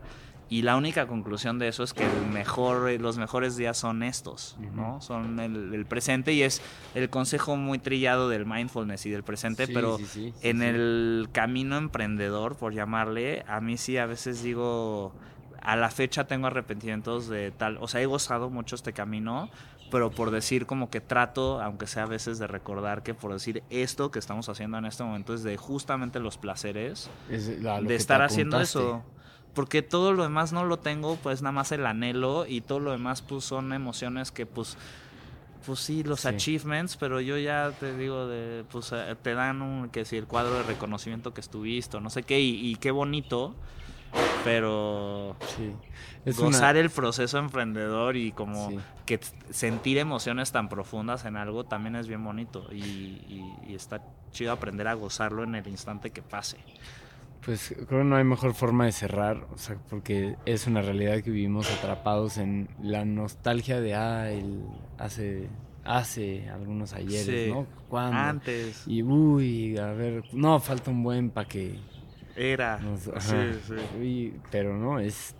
y la única conclusión de eso es que el mejor, los mejores días son estos, ¿no? Son el, el presente y es el consejo muy trillado del mindfulness y del presente, Sí, pero sí, sí, sí, en el camino emprendedor, por llamarle, a mí sí a veces digo, a la fecha tengo arrepentimientos de tal, o sea, he gozado mucho este camino, pero por decir como que trato, aunque sea a veces de recordar que por decir esto que estamos haciendo en este momento es de justamente los placeres Es de estar haciendo eso. Porque todo lo demás no lo tengo, pues nada más el anhelo y todo lo demás pues son emociones que pues pues sí, los Sí. achievements, pero yo ya te digo de pues eh, te dan un que si el cuadro de reconocimiento que estuviste, no sé qué y, y qué bonito, pero Sí. Es gozar una... el proceso emprendedor y como Sí. que sentir emociones tan profundas en algo también es bien bonito y, y- y está chido aprender a gozarlo en el instante que pase. Pues creo que no hay mejor forma de cerrar, o sea, porque es una realidad que vivimos atrapados en la nostalgia de, ah, el, hace, hace algunos ayeres, Sí. ¿no? ¿Cuándo? Antes Y, uy, a ver, no, falta un buen para que era. nos- sí, ajá. sí. Uy, pero no, es...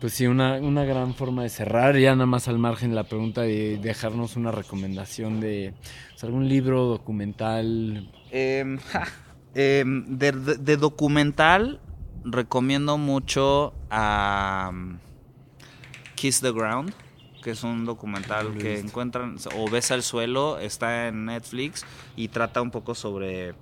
Pues sí, una, una gran forma de cerrar, ya nada más al margen la pregunta de dejarnos una recomendación de o sea, algún libro, documental, [laughs] ja, em, de, de- de documental recomiendo mucho a um, Kiss the Ground, que es un documental que encuentran o Besa el suelo, está en Netflix y trata un poco sobre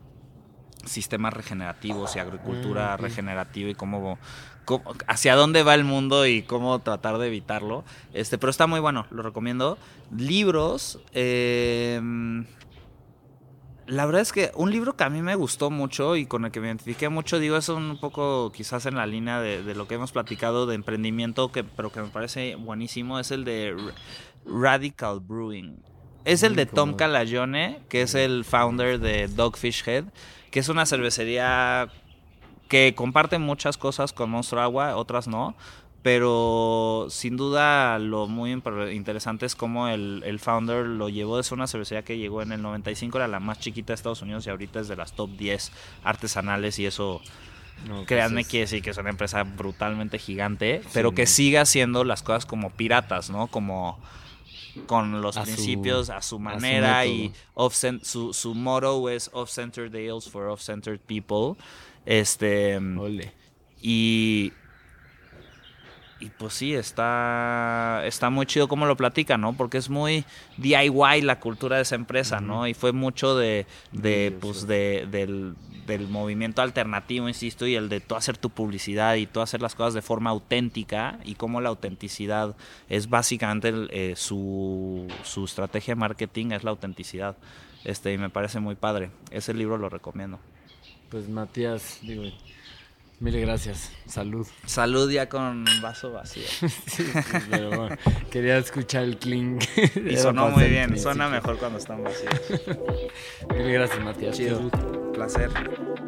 sistemas regenerativos y agricultura Ah, regenerativa y cómo, cómo- hacia dónde va el mundo y cómo tratar de evitarlo. Este, pero está muy bueno, lo recomiendo. Libros, em, la verdad es que un libro que a mí me gustó mucho y con el que me identifiqué mucho, digo, es un poco quizás en la línea de, de lo que hemos platicado de emprendimiento, que, pero que me parece buenísimo, es el de Radical Brewing. Es el de Tom Calagione, que es el founder de Dogfish Head, que es una cervecería que comparte muchas cosas con Monstruo Agua, otras no. Pero sin duda lo muy interesante es cómo el, el founder lo llevó de ser una cervecería que llegó en el 95, era la más chiquita de Estados Unidos y ahorita es de las top 10 artesanales y eso, No, pues créanme, es- quiere decir que es una empresa brutalmente gigante, pero que sigue haciendo las cosas como piratas, ¿no? Como con los A su- principios a su su manera y off su, su motto es off-centered ales for off-centered people. Este Ole. y y pues sí, está, está muy chido cómo lo platican, ¿no? Porque es muy DIY la cultura de esa empresa, ¿no? Y fue mucho de, de Sí, pues, de, del, del movimiento alternativo, insisto, y el de tú hacer tu publicidad y tú hacer las cosas de forma auténtica y cómo la autenticidad es básicamente el, eh, su, su estrategia de marketing, es la autenticidad. Este, y me parece muy padre. Ese libro lo recomiendo. Pues Matías, digo, mil gracias. Salud. Salud ya con vaso vacío. [laughs] Sí, sí, pero bueno, quería escuchar el clink. Y [laughs] sonó muy bien, suena mejor cuando están vacíos. [laughs] Mil gracias, Matías. Chido. Qué